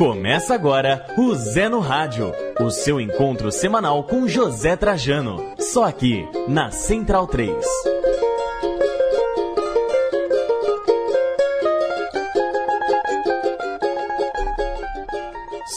Começa agora o Zé no Rádio, o seu encontro semanal com José Trajano, só aqui na Central 3.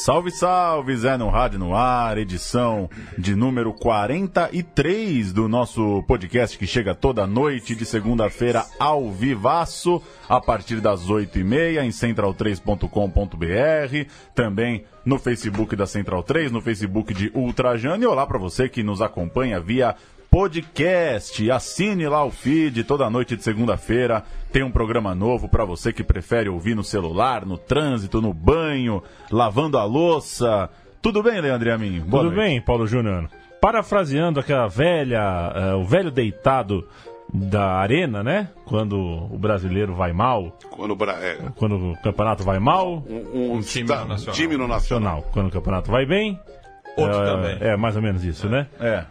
Salve, salve, Zé no Rádio no Ar, edição de número 43 do nosso podcast que chega toda noite de segunda-feira ao vivaço, a partir das 8h30 em central3.com.br, também no Facebook da Central 3, no Facebook de Ultrajane. E olá para você que nos acompanha via podcast. Assine lá o feed toda noite de segunda-feira. Tem um programa novo para você que prefere ouvir no celular, no trânsito, no banho, lavando a louça. Tudo bem, Leandro Amin? Boa Tudo noite. bem, Paulo Júnior. Parafraseando aquela velha, uh, o velho deitado da arena, né? Quando o brasileiro vai mal. Quando, é... quando o campeonato vai mal. Um, um, um time, tá, no nacional. time no nacional. Quando o campeonato vai bem. Outro uh, também. É, mais ou menos isso, é. né? É.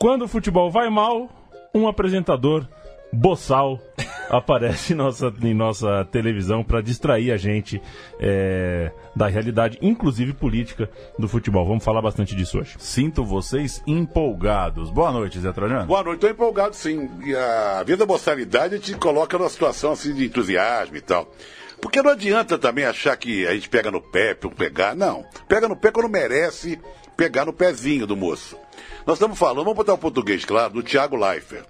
Quando o futebol vai mal, um apresentador boçal aparece em nossa, em nossa televisão para distrair a gente é, da realidade, inclusive política, do futebol. Vamos falar bastante disso hoje. Sinto vocês empolgados. Boa noite, Zé Trajano. Boa noite, estou empolgado sim. E a vida da boçalidade te coloca numa situação assim de entusiasmo e tal. Porque não adianta também achar que a gente pega no pé, pegar. Não. Pega no pé quando merece pegar no pezinho do moço. Nós estamos falando, vamos botar o português claro, do Tiago Leifert,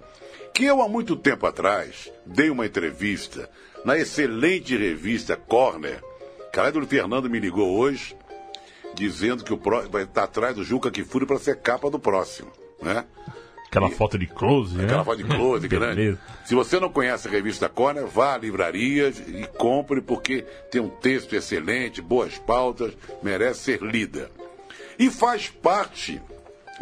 que eu há muito tempo atrás dei uma entrevista na excelente revista Corner. Caralho, o Fernando me ligou hoje dizendo que o vai estar atrás do Juca Kifuri para ser capa do próximo, né? Aquela e... foto de close, né? Aquela foto de close grande. Se você não conhece a revista Corner, vá a livrarias e compre, porque tem um texto excelente, boas pautas, merece ser lida. E faz parte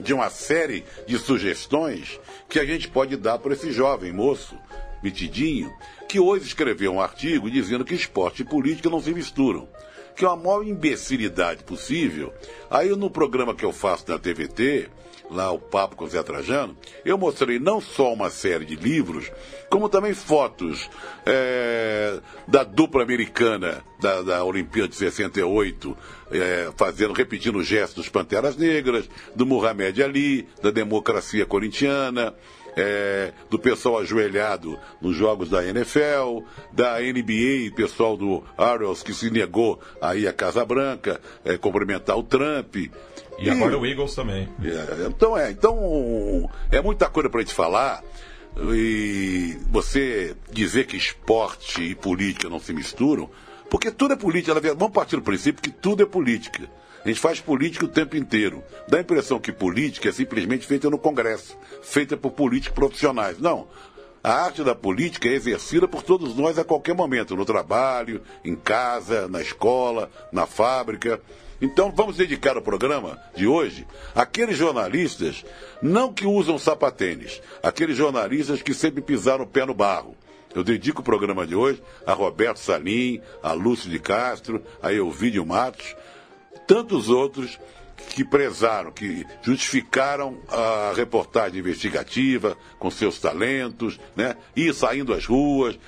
de uma série de sugestões que a gente pode dar para esse jovem moço, metidinho, que hoje escreveu um artigo dizendo que esporte e política não se misturam. Que é uma maior imbecilidade possível. Aí no programa que eu faço na TVT, lá o Papo com o Zé Trajano, eu mostrei não só uma série de livros, como também fotos é, da dupla americana da, da Olimpíada de 68, é, fazendo, repetindo gestos dos Panteras Negras, do Muhammad Ali, da democracia corintiana, é, do pessoal ajoelhado nos jogos da NFL, da NBA, pessoal do Arrows que se negou a ir à Casa Branca, é, cumprimentar o Trump. E, e agora o Eagles também. É, então é, então é muita coisa para gente falar. E você dizer que esporte e política não se misturam, porque tudo é política. Vamos partir do princípio que tudo é política. A gente faz política o tempo inteiro. Dá a impressão que política é simplesmente feita no Congresso, feita por políticos profissionais. Não. A arte da política é exercida por todos nós a qualquer momento, no trabalho, em casa, na escola, na fábrica. Então vamos dedicar o programa de hoje àqueles jornalistas, não que usam sapatênis, aqueles jornalistas que sempre pisaram o pé no barro. Eu dedico o programa de hoje a Roberto Salim, a Lúcio de Castro, a Elvídio Matos, tantos outros que prezaram, que justificaram a reportagem investigativa com seus talentos, né? Ir saindo às ruas,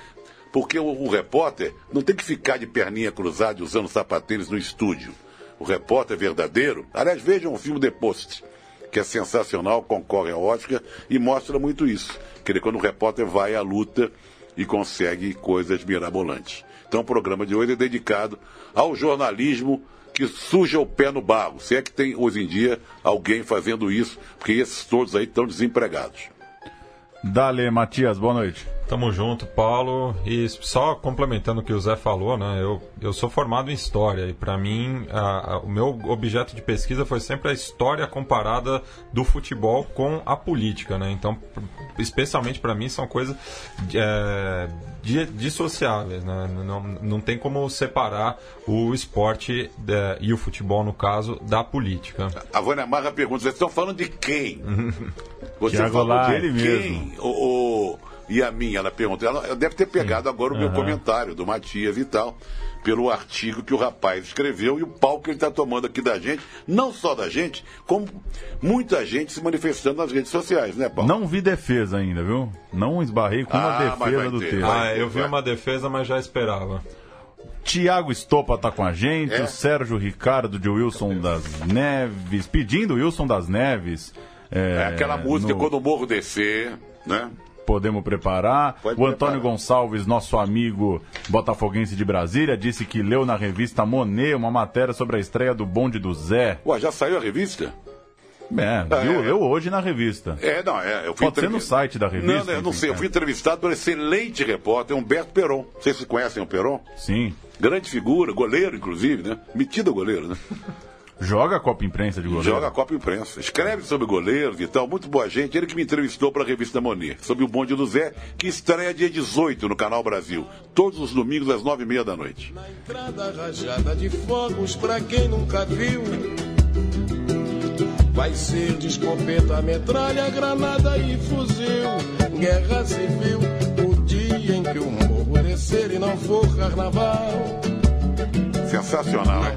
porque o, o repórter não tem que ficar de perninha cruzada usando sapatênis no estúdio. O repórter verdadeiro, aliás, vejam o filme The Post, que é sensacional, concorre ao Oscar e mostra muito isso. Dizer, quando o repórter vai à luta e consegue coisas mirabolantes. Então o programa de hoje é dedicado ao jornalismo que suja o pé no barro. Se é que tem hoje em dia alguém fazendo isso, porque esses todos aí estão desempregados. Dale, Matias, boa noite. Tamo junto, Paulo. E só complementando o que o Zé falou, né? Eu, eu sou formado em História e para mim a, a, o meu objeto de pesquisa foi sempre a história comparada do futebol com a política, né? Então, especialmente para mim, são coisas é, dissociáveis, né? Não, não tem como separar o esporte é, e o futebol, no caso, da política. A Vânia Marra pergunta, vocês estão falando de quem? Você Thiago falou lá, de ele mesmo. O, o e a minha, ela perguntou, ela deve ter pegado Sim. agora o meu uhum. comentário do Matias e tal, pelo artigo que o rapaz escreveu e o pau que ele está tomando aqui da gente, não só da gente, como muita gente se manifestando nas redes sociais, né, Paulo? Não vi defesa ainda, viu? Não esbarrei com uma ah, defesa do texto. Ah, eu vi uma defesa, mas já esperava. Tiago Estopa tá com a gente, É. o Sérgio Ricardo de Wilson das Neves, pedindo Wilson das Neves. É, É aquela música no quando o morro descer, né? Podemos preparar. Pode o Antônio preparar. Gonçalves, nosso amigo botafoguense de Brasília, disse que leu na revista Monet uma matéria sobre a estreia do bonde do Zé. Ué, já saiu a revista? É, viu? Leu hoje na revista. É, não, é. Eu fui Pode ser no site da revista, Não, não, eu não sei. Eu é. fui entrevistado pelo excelente repórter Humberto Peron. Vocês se conhecem o Peron? Sim. Grande figura, goleiro, inclusive, né? Metido goleiro, né? Joga a Copa Imprensa de goleiro. Joga a Copa Imprensa. Escreve sobre goleiros e tal. Muito boa gente. Ele que me entrevistou para a revista Monet. Sobre o bonde do Zé, que estreia dia 18 no Canal Brasil. Todos os domingos às nove e meia da noite. Entrada rajada de fogos pra quem nunca viu. Vai ser de escopeta, metralha, granada e fuzil. Guerra civil, o dia em que o morro descer e não for carnaval. Sensacional,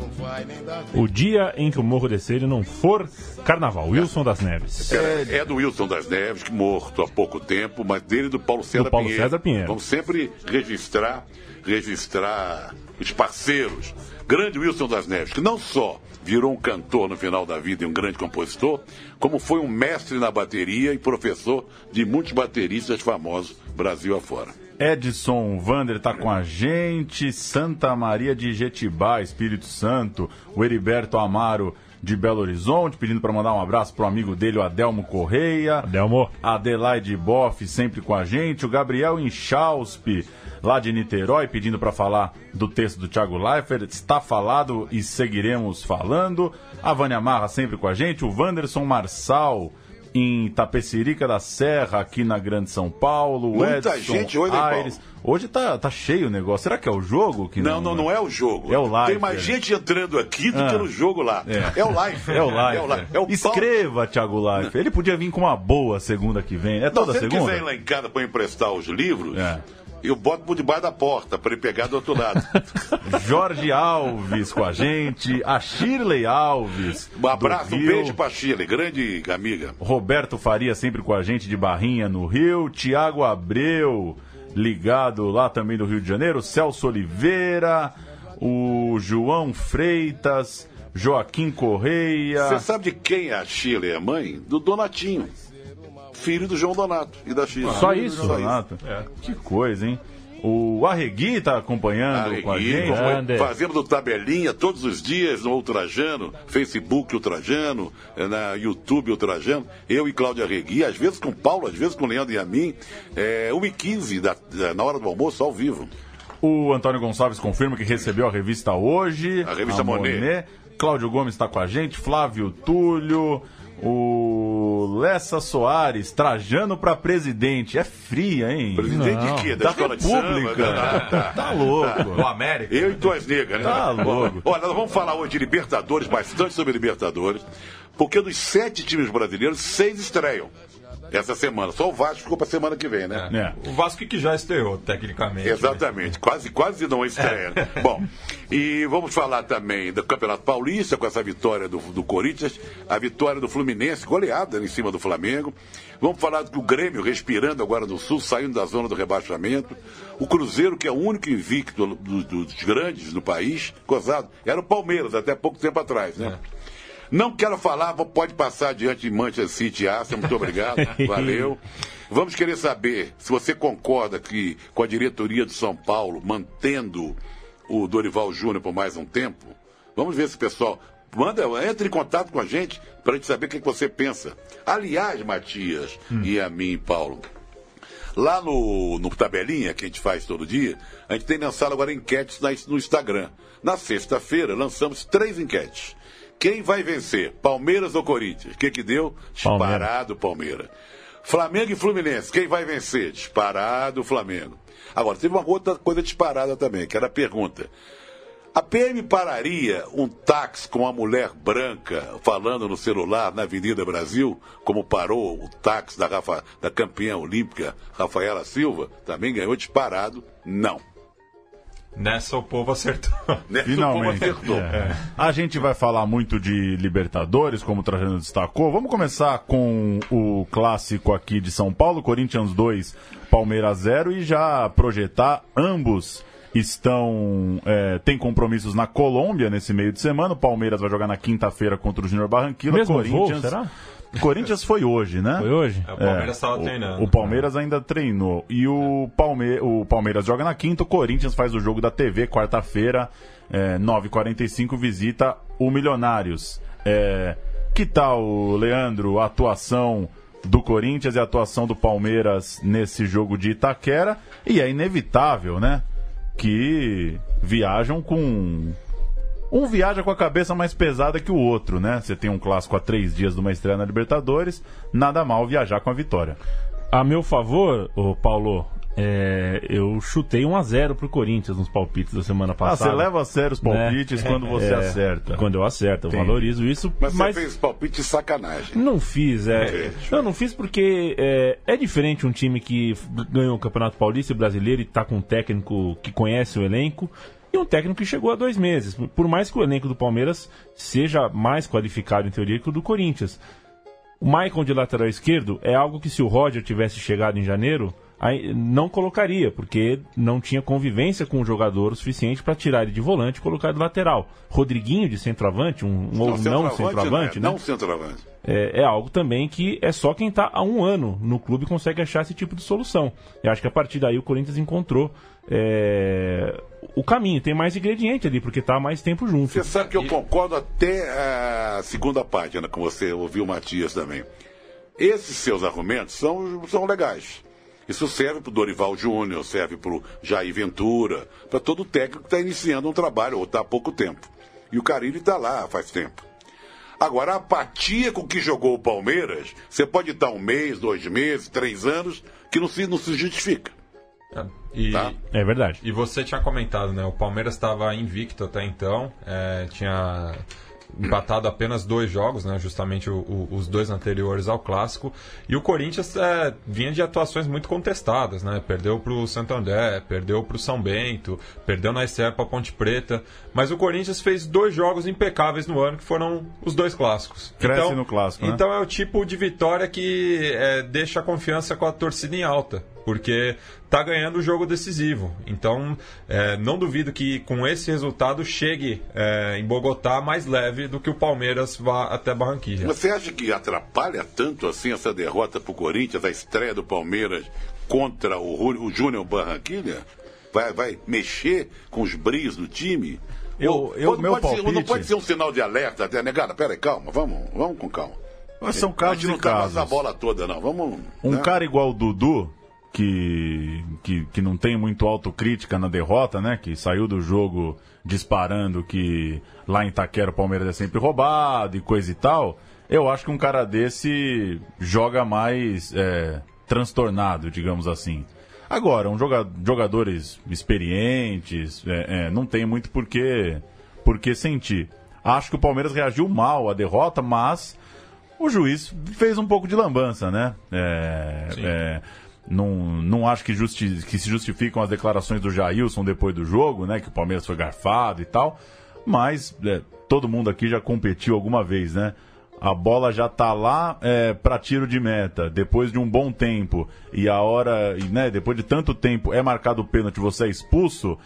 O dia em que o Morro descer e não for carnaval. Wilson das Neves. É, é do Wilson das Neves, que morto há pouco tempo, mas dele do Paulo César Do Paulo Pinheiro. César Pinheiro. Vamos sempre registrar, registrar os parceiros. Grande Wilson das Neves, que não só virou um cantor no final da vida e um grande compositor, como foi um mestre na bateria e professor de muitos bateristas famosos Brasil afora. Edson Vander tá com a gente, Santa Maria de Jetibá, Espírito Santo, o Heriberto Amaro de Belo Horizonte, pedindo para mandar um abraço pro amigo dele, o Adelmo Correia. Adelmo. Adelaide Boff sempre com a gente, o Gabriel Inchauspe, lá de Niterói, pedindo para falar do texto do Thiago Leifert. Está falado e seguiremos falando. A Vânia Marra sempre com a gente, o Wanderson Marçal em Tapecerica da Serra, aqui na Grande São Paulo. Muita Edson gente hoje? Aires. Hoje tá, tá cheio o negócio. Será que é o jogo? Que Não, não, não é o jogo. É o live, Tem mais é. gente entrando aqui do Ah. que no jogo lá. É. É, o live. É o live. É o, live. É o Paulo- Escreva, Thiago Leifert. Ele podia vir com uma boa segunda que vem. É Não, toda se ele segunda? quiser ir lá em casa para emprestar os livros, É. eu boto por debaixo da porta para ele pegar do outro lado. Jorge Alves com a gente, a Shirley Alves. Um abraço, um beijo pra Chile, grande amiga. Roberto Faria sempre com a gente de Barrinha no Rio, Tiago Abreu ligado lá também do Rio de Janeiro, Celso Oliveira, o João Freitas, Joaquim Correia. Você sabe de quem é a Chile, é a mãe? Do Donatinho. Filho do João Donato e da Chile. Só isso? Donato. Que coisa, hein? O Arregui tá acompanhando com a Arregui, gente. como Grande. fazemos do tabelinha todos os dias no Ultrajano, Facebook Ultrajano, eh, na YouTube Ultrajano, eu e Cláudio Arregui, às vezes com Paulo, às vezes com Leandro e a mim, é, 1h15 da, da- na hora do almoço, ao vivo. O Antônio Gonçalves confirma que recebeu a revista hoje. A revista Monet. Cláudio Gomes está com a gente, Flávio Túlio, o Lessa Soares, Trajano para presidente. É fria, hein? Presidente Não. de quê? Da escola de República. samba? Da- da- Tá louco. O América. Eu e Tuas Negras, né? Tá louco. Olha, nós vamos falar hoje de Libertadores, bastante sobre Libertadores, porque dos sete times brasileiros, seis estreiam essa semana. Só o Vasco ficou pra semana que vem, né? É. O Vasco que já estreou, tecnicamente. Exatamente, quase, quase não estreia. né? Bom, e vamos falar também do Campeonato Paulista, com essa vitória do, do Corinthians, a vitória do Fluminense, goleada em cima do Flamengo. Vamos falar do Grêmio respirando agora no Sul, saindo da zona do rebaixamento. O Cruzeiro, que é o único invicto do- do- dos grandes no país, gozado, era o Palmeiras até pouco tempo atrás, né? Não quero falar, pode passar diante de Manchester City e Arsenal, muito obrigado, valeu. Vamos querer saber se você concorda que com a diretoria do São Paulo mantendo o Dorival Júnior por mais um tempo. Vamos ver se o pessoal manda, entre em contato com a gente para a gente saber o que, que você pensa. Aliás, Matias e a mim, Paulo, Lá no, no Tabelinha, que a gente faz todo dia, a gente tem lançado agora enquetes no Instagram. Na sexta-feira, lançamos três enquetes. Quem vai vencer, Palmeiras ou Corinthians? O que que deu? Disparado Palmeiras. Flamengo e Fluminense, quem vai vencer? Disparado Flamengo. Agora, teve uma outra coisa disparada também, que era a pergunta. A PM pararia um táxi com uma mulher branca falando no celular na Avenida Brasil, como parou o táxi da, Rafa, da campeã olímpica Rafaela Silva? Também ganhou disparado? Não. Nessa o povo acertou. Nessa o povo Finalmente. acertou. É. A gente vai falar muito de Libertadores, como o Trajano destacou. Vamos começar com o clássico aqui de São Paulo, Corinthians 2, Palmeiras 0, e já projetar ambos estão é, tem compromissos na Colômbia nesse meio de semana. O Palmeiras vai jogar na quinta-feira contra o Júnior Barranquilla. Mesmo Corinthians, voo, será? Corinthians foi hoje, né? Foi hoje? É, o Palmeiras estava o- treinando. O, Palmeiras ainda treinou. E o, Palme o Palmeiras joga na quinta, o Corinthians faz o jogo da TV, quarta-feira, é, 9h45, visita o Milionários. É, que tal, Leandro, a atuação do Corinthians e a atuação do Palmeiras nesse jogo de Itaquera? E é inevitável, né? Que viajam com um viaja com a cabeça mais pesada que o outro, né? Você tem um clássico a três dias de uma estreia na Libertadores, nada mal viajar com a vitória. A meu favor, ô Paulo, é, eu chutei 1x0 pro Corinthians nos palpites da semana Ah, passada. você leva a sério os palpites Né? quando você É, acerta. Quando eu acerto, eu Entendi. valorizo isso. Mas, Mas, você fez palpite de sacanagem. não fiz, é. Eu não fiz porque é, é diferente um time que ganhou o Campeonato Paulista e Brasileiro e tá com um técnico que conhece o elenco e um técnico que chegou há dois meses. Por mais que o elenco do Palmeiras seja mais qualificado em teoria que o do Corinthians. O Maicon de lateral esquerdo é algo que se o Roger tivesse chegado em janeiro, não colocaria, porque não tinha convivência com o jogador o suficiente para tirar ele de volante e colocar de lateral. Rodriguinho de centroavante, um, um ou não centroavante, centroavante, né? Não centroavante. é, é algo também que é só quem está há um ano no clube consegue achar esse tipo de solução. Eu acho que a partir daí o Corinthians encontrou é, o caminho. Tem mais ingrediente ali, porque está há mais tempo junto. Você sabe que eu concordo até a segunda página, com você ouviu o Matias também. Esses seus argumentos são, são legais. Isso serve para o Dorival Júnior, serve para o Jair Ventura, para todo técnico que está iniciando um trabalho ou está há pouco tempo. E o Carilli está lá faz tempo. Agora, a apatia com que jogou o Palmeiras, você pode estar um mês, dois meses, três anos, que não se, não se justifica. É, E, Tá. É verdade. e você tinha comentado, né? O Palmeiras estava invicto até então, é, tinha empatado apenas dois jogos, né? Justamente o- o- os dois anteriores ao clássico. E o Corinthians é, vinha de atuações muito contestadas, né? Perdeu para o Santo André, perdeu para o São Bento, perdeu na estreia para Ponte Preta. Mas o Corinthians fez dois jogos impecáveis no ano, que foram os dois clássicos. Cresce no clássico, né? Então é o tipo de vitória que é, deixa a confiança com a torcida em alta, porque tá ganhando o jogo decisivo. Então, é, não duvido que com esse resultado chegue é, em Bogotá mais leve do que o Palmeiras vá até Barranquilla. Você acha que atrapalha tanto assim essa derrota para o Corinthians, a estreia do Palmeiras contra o, o Júnior Barranquilha? Vai, vai mexer com os brios do time? Eu- eu- meu pode ser- não palpite- pode ser um sinal de alerta até, negada? Peraí, calma, vamos, vamos com calma. Mas são a casos e não tá casos. nessa bola toda, não. Vamos. Um né? cara igual o Dudu, que, que, que não tem muito autocrítica na derrota, né? Que saiu do jogo disparando que lá em Itaquera o Palmeiras é sempre roubado e coisa e tal. Eu acho que um cara desse joga mais é, transtornado, digamos assim. Agora, um joga, jogadores experientes, é, é, não tem muito por que, por que sentir. Acho que o Palmeiras reagiu mal à derrota, mas o juiz fez um pouco de lambança, né? É, é, não, não acho que, justi que se justificam as declarações do Jailson depois do jogo, né? Que o Palmeiras foi garfado e tal. Mas é, todo mundo aqui já competiu alguma vez, né? A bola já tá lá é, para tiro de meta, depois de um bom tempo, e a hora, né, depois de tanto tempo é marcado o pênalti, você é expulso,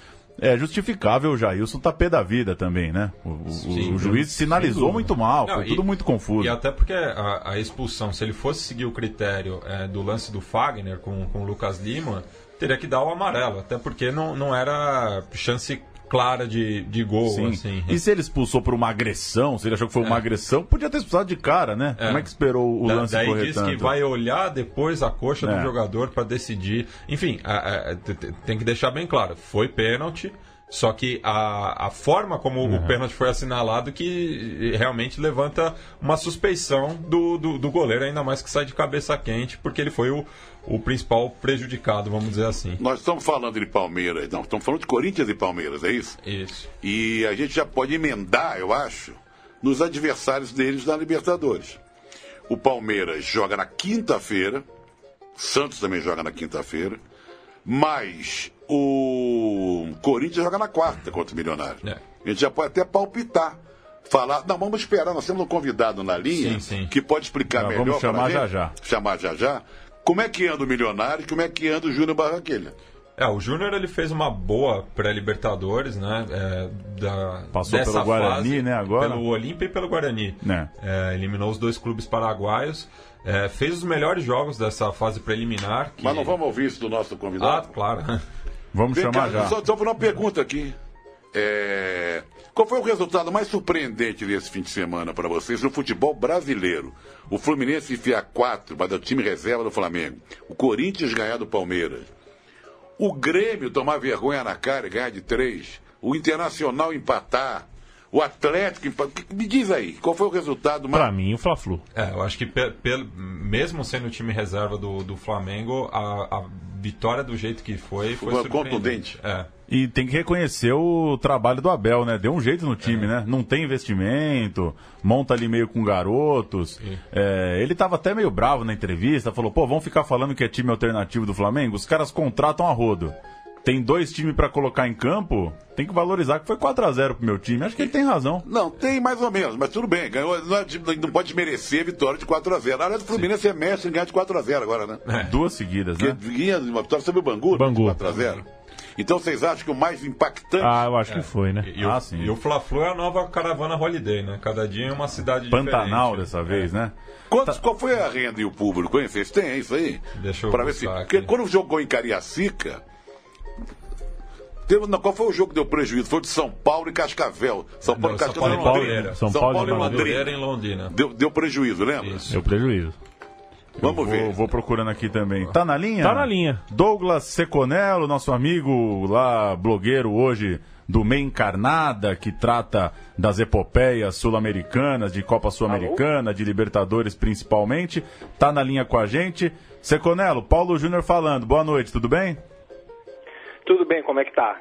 é justificável o Jailson tá pé da vida também, né? O, o- Sim, o juiz sinalizou muito mal, Não, foi e- tudo muito confuso. E até porque a, a expulsão, se ele fosse seguir o critério é, do lance do Fagner com, com o Lucas Lima, teria que dar o amarelo, até porque não, não era chance clara de, de gol, Sim. assim. E se ele expulsou por uma agressão, se ele achou que foi uma É. agressão, podia ter expulsado de cara, né? É. Como é que esperou o Da- lance daí correr diz tanto? que vai olhar depois a coxa É. do jogador para decidir. Enfim, a- a- tem que deixar bem claro, foi pênalti. Só que a, a forma como o pênalti foi assinalado que realmente levanta uma suspeição do, do, do goleiro, ainda mais que sai de cabeça quente, porque ele foi o, o principal prejudicado, vamos dizer assim. Nós estamos falando de Palmeiras, não, estamos falando de Corinthians e Palmeiras, é isso? Isso. E a gente já pode emendar, eu acho, nos adversários deles na Libertadores. O Palmeiras joga na quinta-feira, Santos também joga na quinta-feira, mas o Corinthians joga na quarta contra o Milionário. É. A gente já pode até palpitar. Falar, não, vamos esperar, nós temos um convidado na linha Sim, sim. que pode explicar melhor. vamos chamar já já. Chamar já já. Como é que anda o Milionário e como é que anda o Júnior Barranquilha. É, o Júnior ele fez uma boa pré-Libertadores, né? É, da, Passou dessa pelo Guarani, fase, né, agora? Pelo Olímpia e pelo Guarani. Né. É, eliminou os dois clubes paraguaios. É, fez os melhores jogos dessa fase preliminar. que- Mas não vamos ouvir isso do nosso Ah, convidado? claro. Vamos Vem chamar cá, já. Só, só por uma pergunta aqui. É, Qual foi o resultado mais surpreendente desse fim de semana para vocês no futebol brasileiro? O Fluminense enfiar quatro, mas é o time reserva do Flamengo. O Corinthians ganhar do Palmeiras. O Grêmio tomar vergonha na cara e ganhar de três. O Internacional empatar. O Atlético empatar. Me diz aí, qual foi o resultado mais. Pra mim, o Fla-Flu. É, eu acho que mesmo sendo o time reserva do, do Flamengo, a, a vitória do jeito que foi foi Foi contundente. É. E tem que reconhecer o trabalho do Abel, né? Deu um jeito no time, né? Não tem investimento, monta ali meio com garotos. É, ele tava até meio bravo na entrevista, falou, pô, vamos ficar falando que é time alternativo do Flamengo? Os caras contratam a rodo. Tem dois times pra colocar em campo, tem que valorizar que foi 4 a 0 pro meu time. Acho que ele tem razão. Não, tem mais ou menos, mas tudo bem. Ganhou, não, é não pode desmerecer a vitória de 4x0. Aliás, o Fluminense é mestre em ganhar de 4x0 agora, né? Duas seguidas, Porque né? vinha de uma vitória sobre o Bangu, Bangu. 4x0. Então vocês acham que o mais impactante. Ah, eu acho que foi, né? E, o- Ah, sim. e o Fla-Flu é a nova caravana Holiday, né? Cada dia em uma cidade Pantanal diferente. dessa vez, né? Quantos, Qual foi a renda e o público, hein? Vocês têm isso aí? Deixa eu Pra ver se. Porque quando jogou em Cariacica. Teve, não, qual foi o jogo que deu prejuízo? Foi de São Paulo e Cascavel. São Paulo e Não, São Cascavel Paulo não, e Londrina. São São Paulo Paulo e e Londrina. em Londrina. Deu, deu prejuízo, lembra? Isso. Deu prejuízo. Vamos ver. Vou, vou procurando aqui também. Tá na linha? Tá na linha. Douglas Seconello, nosso amigo lá, blogueiro hoje do Meia Encarnada, que trata das epopeias sul-americanas, de Copa Sul-Americana, de Libertadores principalmente. Tá na linha com a gente. Seconello, Paulo Júnior falando. Boa noite, tudo bem? Tudo bem, como é que tá?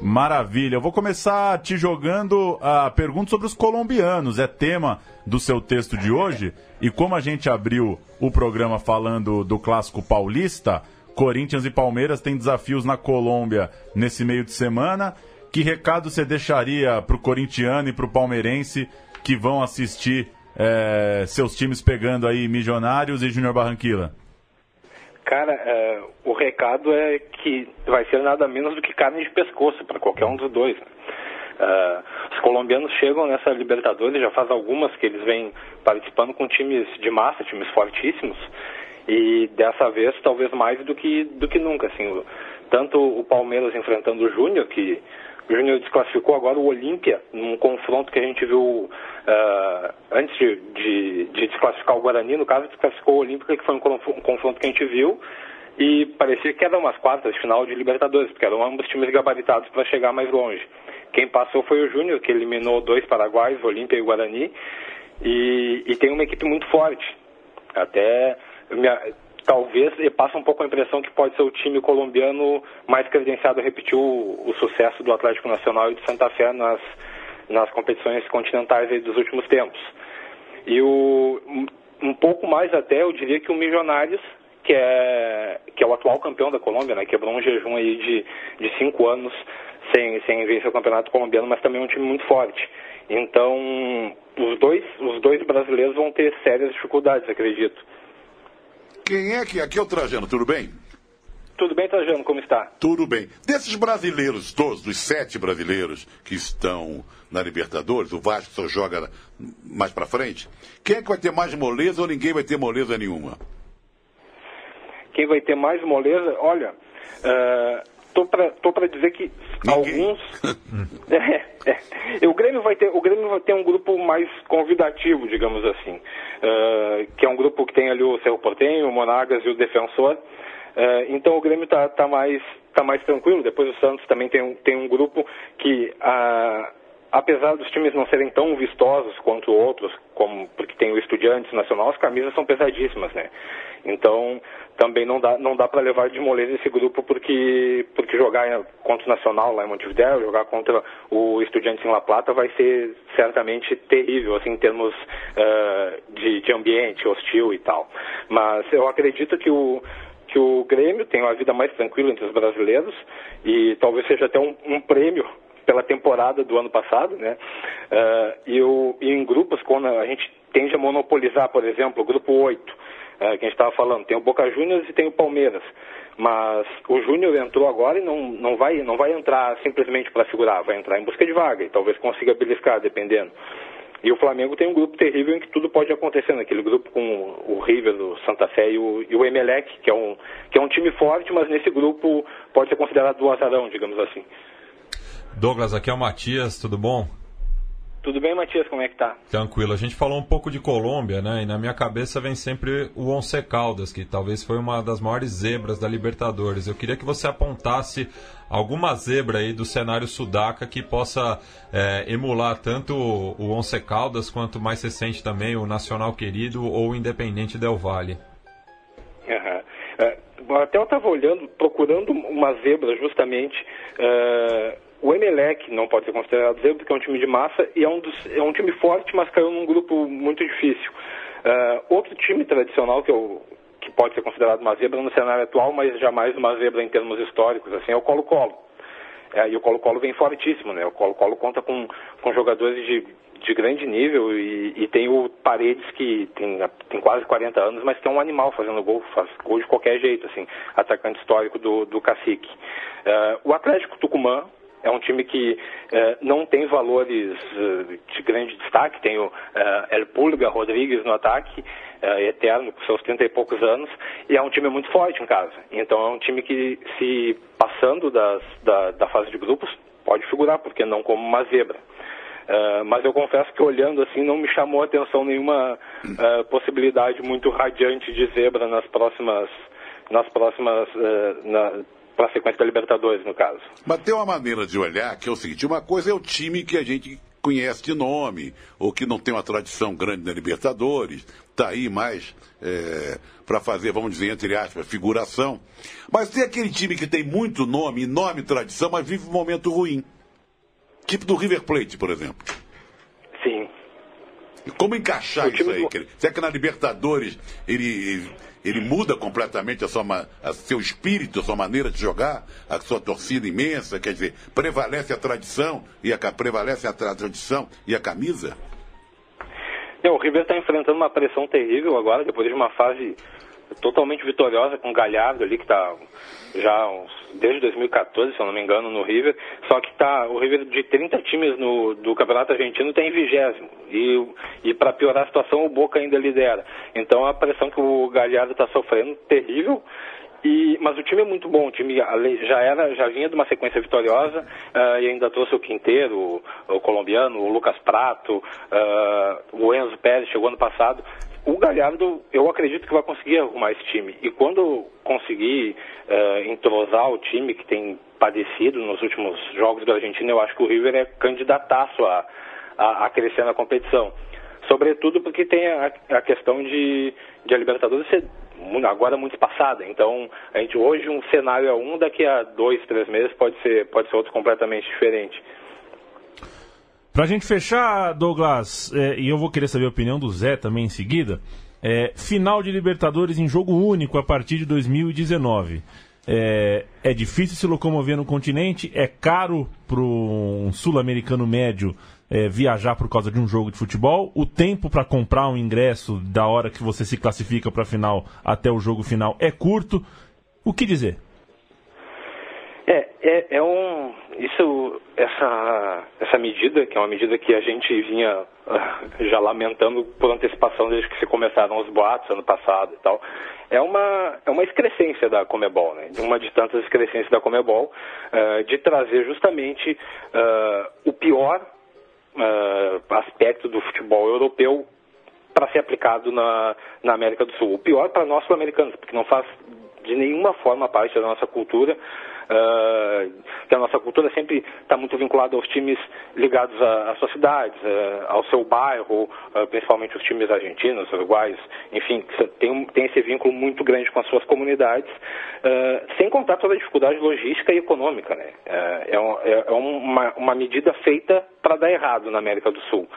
Maravilha. Eu vou começar te jogando a pergunta sobre os colombianos. É tema do seu texto de hoje. E como a gente abriu o programa falando do clássico paulista, Corinthians e Palmeiras têm desafios na Colômbia nesse meio de semana. Que recado você deixaria para o corintiano e para o palmeirense que vão assistir eh, seus times pegando aí Milionários e Júnior Barranquilla? Cara, é, o recado é que vai ser nada menos do que carne de pescoço para qualquer um dos dois. né? É, os colombianos chegam nessa Libertadores, já faz algumas que eles vêm participando com times de massa, times fortíssimos, e dessa vez talvez mais do que, do que nunca. Assim, o- tanto o Palmeiras enfrentando o Júnior, que o Júnior desclassificou agora o Olímpia, num confronto que a gente viu ah, antes de, de- de desclassificar o Guarani, no caso, desclassificou o Olímpica, que foi um conf- confronto que a gente viu, e parecia que eram umas quartas final de Libertadores, porque eram ambos times gabaritados para chegar mais longe. Quem passou foi o Júnior, que eliminou dois paraguaios, Olímpia e Guarani, e, e tem uma equipe muito forte. Até talvez passa um pouco a impressão que pode ser o time colombiano mais credenciado a repetir o, o sucesso do Atlético Nacional e de Santa Fé nas, nas competições continentais dos últimos tempos. E o, um pouco mais até, eu diria que o Milionários, que é, que é o atual campeão da Colômbia, né, quebrou um jejum aí de, de cinco anos sem, sem vencer o campeonato colombiano, mas também é um time muito forte. Então, os dois, os dois brasileiros vão ter sérias dificuldades, acredito. Quem é que. Aqui é o Trajano, tudo bem? Tudo bem, Trajano, como está? Tudo bem. Desses brasileiros todos, dos sete brasileiros que estão na Libertadores, o Vasco só joga mais pra frente, quem é que vai ter mais moleza ou ninguém vai ter moleza nenhuma? Quem vai ter mais moleza? Olha, eh, tô para dizer que Ninguém. alguns. É, é. O Grêmio vai ter o Grêmio vai ter um grupo mais convidativo, digamos assim, eh, que é um grupo que tem ali o Cerro Portenho, o Monagas e o Defensor. Eh, então o Grêmio está tá mais tá mais tranquilo. Depois o Santos também tem um, tem um grupo que ah, apesar dos times não serem tão vistosos quanto outros, como porque tem o Estudiantes Nacional, as camisas são pesadíssimas, né? Então também não dá não dá para levar de moleza esse grupo porque porque jogar contra o Nacional lá em Montevideo, jogar contra o Estudiantes em La Plata vai ser certamente terrível assim em termos ah, de, de ambiente hostil e tal. Mas eu acredito que o que o Grêmio tem uma vida mais tranquila entre os brasileiros e talvez seja até um, um prêmio pela temporada do ano passado, né? Ah, e, o, e em grupos, quando a gente tende a monopolizar, por exemplo, o grupo 8, que a gente estava falando. Tem o Boca Juniors e tem o Palmeiras. Mas o Júnior entrou agora e não, não, vai, não vai entrar simplesmente para segurar, vai entrar em busca de vaga e talvez consiga beliscar, dependendo. E o Flamengo tem um grupo terrível em que tudo pode acontecer, naquele grupo com o River, o Santa Fé e o, e o Emelec, que é, um, que é um time forte, mas nesse grupo pode ser considerado do azarão, digamos assim. Douglas, aqui é o Matias, tudo bom? Tudo bem, Matias? Como é que tá? Tranquilo. A gente falou um pouco de Colômbia, né? E na minha cabeça vem sempre o Once Caldas, que talvez foi uma das maiores zebras da Libertadores. Eu queria que você apontasse alguma zebra aí do cenário sudaca que possa é, emular tanto o Once Caldas quanto mais recente também o Nacional Querido ou o Independente Del Valle. Uhum. Uh, até eu estava olhando, procurando uma zebra justamente. Uh o Emelec não pode ser considerado zebra porque é um time de massa e é um, dos, é um time forte, mas caiu num grupo muito difícil. Uh, outro time tradicional que, eu, que pode ser considerado uma zebra no cenário atual, mas jamais uma zebra em termos históricos, assim, é o Colo-Colo. É, e o Colo-Colo vem fortíssimo, né? O Colo-Colo conta com, com jogadores de, de grande nível e, e, tem o Paredes que tem, tem quase 40 anos, mas que é um animal fazendo gol, faz gol de qualquer jeito, assim, atacante histórico do, do Cacique. Uh, o Atlético Tucumã é um time que eh, não tem valores eh, de grande destaque. Tem o eh, El Pulga Rodrigues no ataque, eterno, com seus 30 e poucos anos, e é um time muito forte em casa. Então é um time que, se passando das, da, da fase de grupos, pode figurar, porque não como uma zebra. Uh, mas eu confesso que olhando assim não me chamou a atenção nenhuma uh, possibilidade muito radiante de zebra nas próximas nas próximas uh, na, para a sequência da Libertadores, no caso. Mas tem uma maneira de olhar que é o seguinte: uma coisa é o time que a gente conhece de nome, ou que não tem uma tradição grande na Libertadores, está aí mais é, para fazer, vamos dizer, entre aspas, figuração. Mas tem aquele time que tem muito nome, enorme tradição, mas vive um momento ruim. Tipo do River Plate, por exemplo. Sim. Como encaixar isso aí? Do... Será que na Libertadores ele ele muda completamente a sua, a seu espírito, a sua maneira de jogar, a sua torcida imensa, quer dizer, prevalece a tradição e a, prevalece a, tra tradição e a camisa? O River está enfrentando uma pressão terrível agora, depois de uma fase totalmente vitoriosa com o Galhardo ali, que está já desde 2014, se eu não me engano, no River. Só que tá, o River de 30 times no, do Campeonato Argentino tem vigésimo. E, e para piorar a situação, o Boca ainda lidera. Então a pressão que o Galhardo está sofrendo, terrível. E, mas o time é muito bom, o time já era, já vinha de uma sequência vitoriosa uh, e ainda trouxe o Quinteiro, o, o colombiano, o Lucas Prato, uh, o Enzo Pérez chegou ano passado o Galhardo, eu acredito que vai conseguir arrumar esse time. E quando conseguir uh, entrosar o time que tem padecido nos últimos jogos da Argentina, eu acho que o River é candidataço a, a, a crescer na competição. Sobretudo porque tem a, a questão de, de a Libertadores ser agora muito espaçada. Então, a gente hoje um cenário é um, daqui a dois, três meses pode ser, pode ser outro completamente diferente. Pra gente fechar, Douglas, é, e eu vou querer saber a opinião do Zé também em seguida, é, final de Libertadores em jogo único a partir de 2019. É, é difícil se locomover no continente, é caro para um sul-americano médio é, viajar por causa de um jogo de futebol. O tempo para comprar um ingresso da hora que você se classifica para a final até o jogo final é curto. O que dizer? É, é, é um. Isso, essa, essa medida, que é uma medida que a gente vinha uh, já lamentando por antecipação desde que se começaram os boatos ano passado e tal, é uma, é uma excrescência da Comebol, né? Uma de tantas excrescências da Comebol, uh, de trazer justamente uh, o pior aspecto do futebol europeu para ser aplicado na, na América do Sul. O pior para nós sul-americanos, porque não faz de nenhuma forma parte da nossa cultura. Que a nossa cultura sempre está muito vinculada aos times ligados às suas cidades, uh, ao seu bairro, uh, principalmente os times argentinos, uruguaios, enfim, tem, tem esse vínculo muito grande com as suas comunidades, sem contar toda a dificuldade logística e econômica. Né? é, um, é, é uma, uma medida feita para dar errado na América do Sul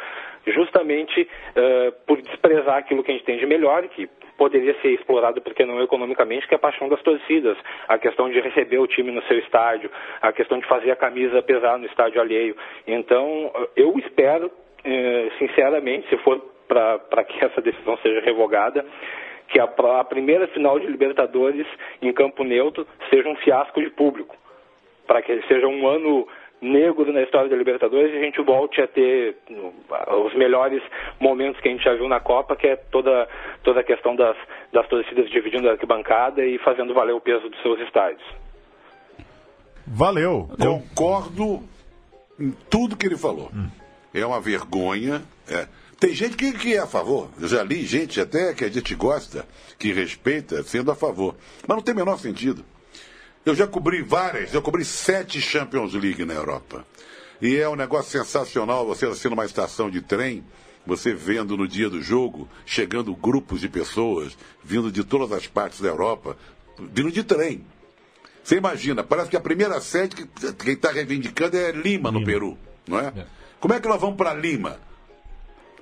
justamente uh, por desprezar aquilo que a gente tem de melhor, que poderia ser explorado, porque não economicamente, que é a paixão das torcidas, a questão de receber o time no seu estádio, a questão de fazer a camisa pesar no estádio alheio. Então, eu espero, uh, sinceramente, se for para que essa decisão seja revogada, que a, a primeira final de Libertadores em campo neutro seja um fiasco de público, para que seja um ano negro na história da Libertadores e a gente volte a ter os melhores momentos que a gente já viu na Copa, que é toda, toda a questão das, das torcidas dividindo a arquibancada e fazendo valer o peso dos seus estádios. Valeu. Concordo em tudo que ele falou. É uma vergonha. é. Tem gente que, que é a favor. Eu já li gente até que a gente gosta, que respeita, sendo a favor. Mas não tem o menor sentido. Eu já cobri várias, eu cobri sete Champions League na Europa. E é um negócio sensacional você assim numa estação de trem, você vendo no dia do jogo, chegando grupos de pessoas, vindo de todas as partes da Europa, vindo de trem. Você imagina, parece que a primeira sede que quem está reivindicando é Lima, no Peru, não é? Como é que nós vamos para Lima?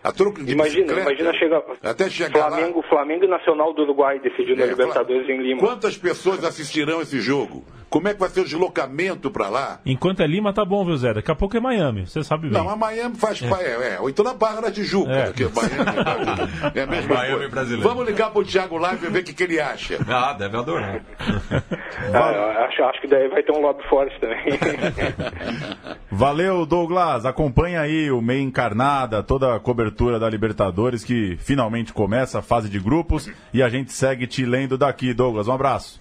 A troco de Imagina, bicicleta, imagina chegar até chegar Flamengo, Flamengo e Nacional do Uruguai decidindo lá. a Libertadores É, em Lima. Quantas pessoas assistirão esse jogo? Como é que vai ser o deslocamento para lá? Enquanto é Lima, tá bom, viu, Zé? Daqui a pouco é Miami, você sabe bem. Não, a Miami faz. É. É, é, ou então na Barra da Tijuca, É. que Miami é a mesma Miami coisa. brasileiro. Vamos ligar pro Thiago Live e ver o que, que ele acha. Ah, deve adorar. Ah, acho, acho que daí vai ter um lobby forte também. Valeu, Douglas. Acompanha aí o Meia Encarnada, toda a cobertura da Libertadores, que finalmente começa a fase de grupos. E a gente segue te lendo daqui, Douglas. Um abraço.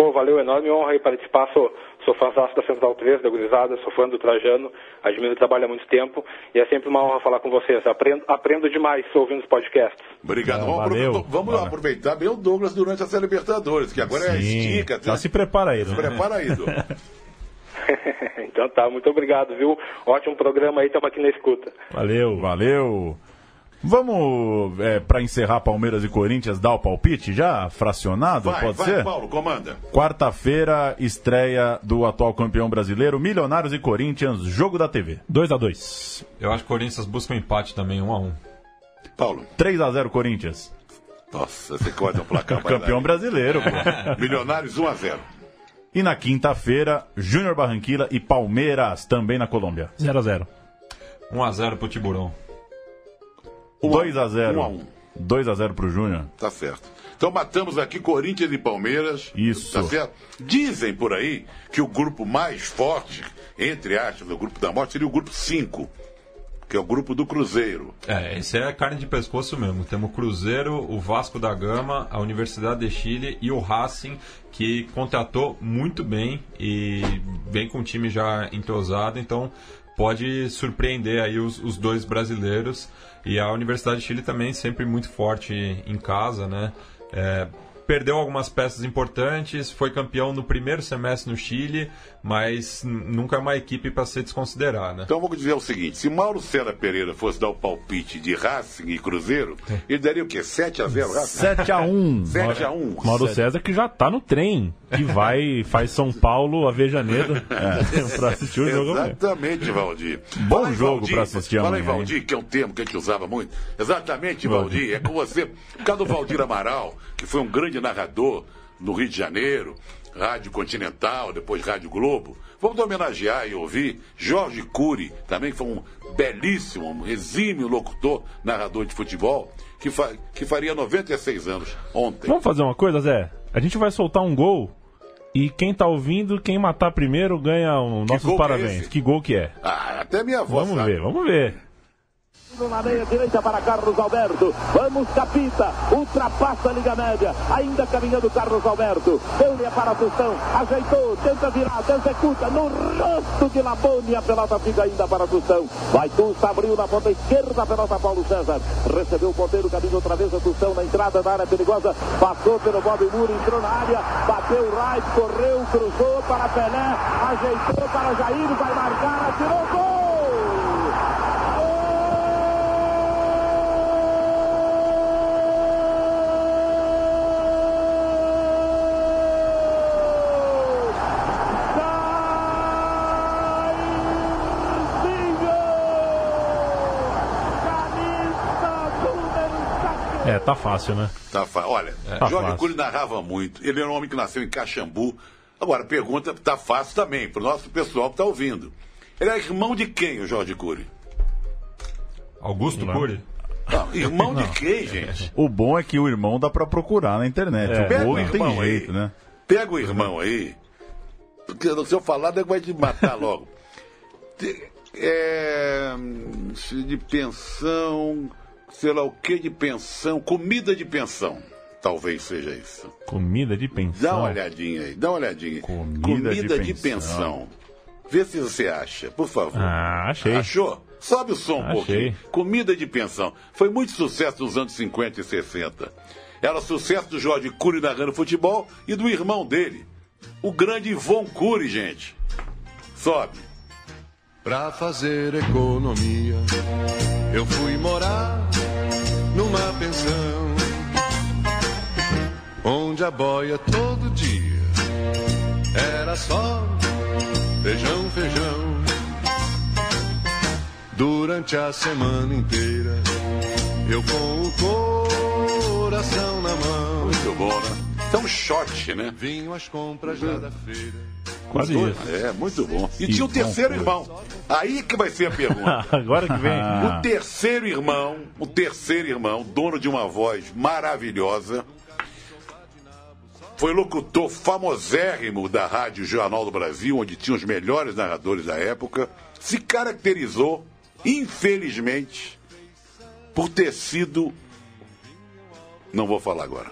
Pô, valeu, enorme honra aí participar. Sou, sou fãzaço da Central 3, da Gurizada, sou fã do Trajano, admiro o trabalho há muito tempo e é sempre uma honra falar com vocês. Aprendo, aprendo demais ouvindo os podcasts. Obrigado. Ah, vamos valeu. aproveitar, vamos Valeu. aproveitar bem o Douglas durante essa Libertadores, que agora é Sim. estica. Já se prepara aí, né? Prepara aí, Douglas. então tá, muito obrigado, viu? Ótimo programa aí, estamos aqui na escuta. Valeu. Valeu. Vamos, é, para encerrar Palmeiras e Corinthians, dar o palpite já? Fracionado, Vai, pode vai, ser? Paulo, comanda. Quarta-feira, estreia do atual campeão brasileiro, Milionários e Corinthians, jogo da TV. 2x2. Eu acho que o Corinthians busca um empate também, 1 a 1 Paulo. 3 a 0 Corinthians. Nossa, você corta o placar. Campeão brasileiro, pô. Milionários 1 a 0 E na quinta-feira, Júnior Barranquilla e Palmeiras, também na Colômbia. 0x0. 1 a 0 pro Tiburão. 2 a 0 1 a 1 2 a 0 pro Júnior. Tá certo. Então matamos aqui Corinthians e Palmeiras. Isso. Tá certo? Dizem por aí que o grupo mais forte, entre aspas, o grupo da morte, seria o grupo 5, que é o grupo do Cruzeiro. É, esse é carne de pescoço mesmo. Temos o Cruzeiro, o Vasco da Gama, a Universidade de Chile e o Racing, que contratou muito bem e vem com o time já entrosado, então pode surpreender aí os, os dois brasileiros. E a Universidade de Chile também sempre muito forte em casa, né? É, perdeu algumas peças importantes, foi campeão no primeiro semestre no Chile, mas nunca é uma equipe para se desconsiderar, né? Então vamos dizer o seguinte: se Mauro Cera Pereira fosse dar o palpite de Racing e Cruzeiro, ele daria o quê? 7 a 0 Racing? 7 a 1 7 a 1 Mauro César que já tá no trem, que vai, faz São Paulo, Avejaneiro, pra assistir o jogo. Exatamente, Valdir. Bom Fala jogo pra assistir Fala em amanhã, Valdir, que é um termo que a gente usava muito. Exatamente, Valdir. É com você. Por causa do Valdir Amaral, que foi um grande narrador no Rio de Janeiro, Rádio Continental, depois Rádio Globo. Vamos homenagear e ouvir Jorge Cury, também que foi um belíssimo, um exímio locutor, narrador de futebol, que, fa- que faria 96 anos ontem. Vamos fazer uma coisa, Zé? A gente vai soltar um gol e quem tá ouvindo, quem matar primeiro ganha um nossos gol que é parabéns. esse? que gol que é? Ah, até minha avó Vamos sabe. ver, vamos ver. Na meia direita para Carlos Alberto. Vamos, Capita. Ultrapassa a Liga Média. Ainda caminhando Carlos Alberto. Deu-lhe a para Tostão. Ajeitou. Tenta virar. Executa. No rosto de Labone. A pelota fica ainda para Tostão. Vai Tusta. Abriu na ponta esquerda. A pelota Paulo César. Recebeu o ponteiro. Caminho outra vez a Tostão na entrada da área perigosa. Passou pelo Bob Muro. Entrou na área. Bateu o right. Correu. Cruzou para Pelé. Ajeitou para Jair. Vai marcar. Atirou. Gol! Tá fácil, né? Tá fa- Olha, Tá Jorge. Cury narrava muito. Ele era um homem que nasceu em Caxambu. Agora, pergunta tá fácil também, pro nosso pessoal que tá ouvindo. Ele era irmão de quem, o Jorge Cury? Augusto Não. Cury? Não, irmão de quem, gente? O bom é que o irmão dá pra procurar na internet. É. O Pega gol o não tem irmão jeito, aí. né? Pega o irmão aí. Porque se eu falar, vai te matar logo. É, de pensão, sei lá o que de pensão, comida de pensão. Talvez seja isso. Comida de Dá pensão. uma olhadinha aí, dá uma olhadinha. Comida de de, pensão. pensão. Vê se você acha, por favor. Ah, achei. Achou? Sobe o som um Achei. pouquinho. Comida de pensão. Foi muito sucesso nos anos 50 e 60. Era sucesso do Jorge Cury narrando futebol e do irmão dele, o grande Ivon Cury, gente. Sobe. Pra fazer economia, eu fui morar pensão, onde a boia todo dia era só feijão, feijão. Durante a semana inteira, eu com o coração na mão, Muito bom, né? Isso é shot, né? vinham as compras já da feira. Quase Dois. isso. É, muito bom. E tinha o terceiro irmão. Aí que vai ser a pergunta. Agora que vem. O terceiro irmão, o terceiro irmão, dono de uma voz maravilhosa, foi locutor famosérrimo da Rádio Jornal do Brasil, onde tinha os melhores narradores da época, se caracterizou, infelizmente, por ter sido. Não vou falar agora.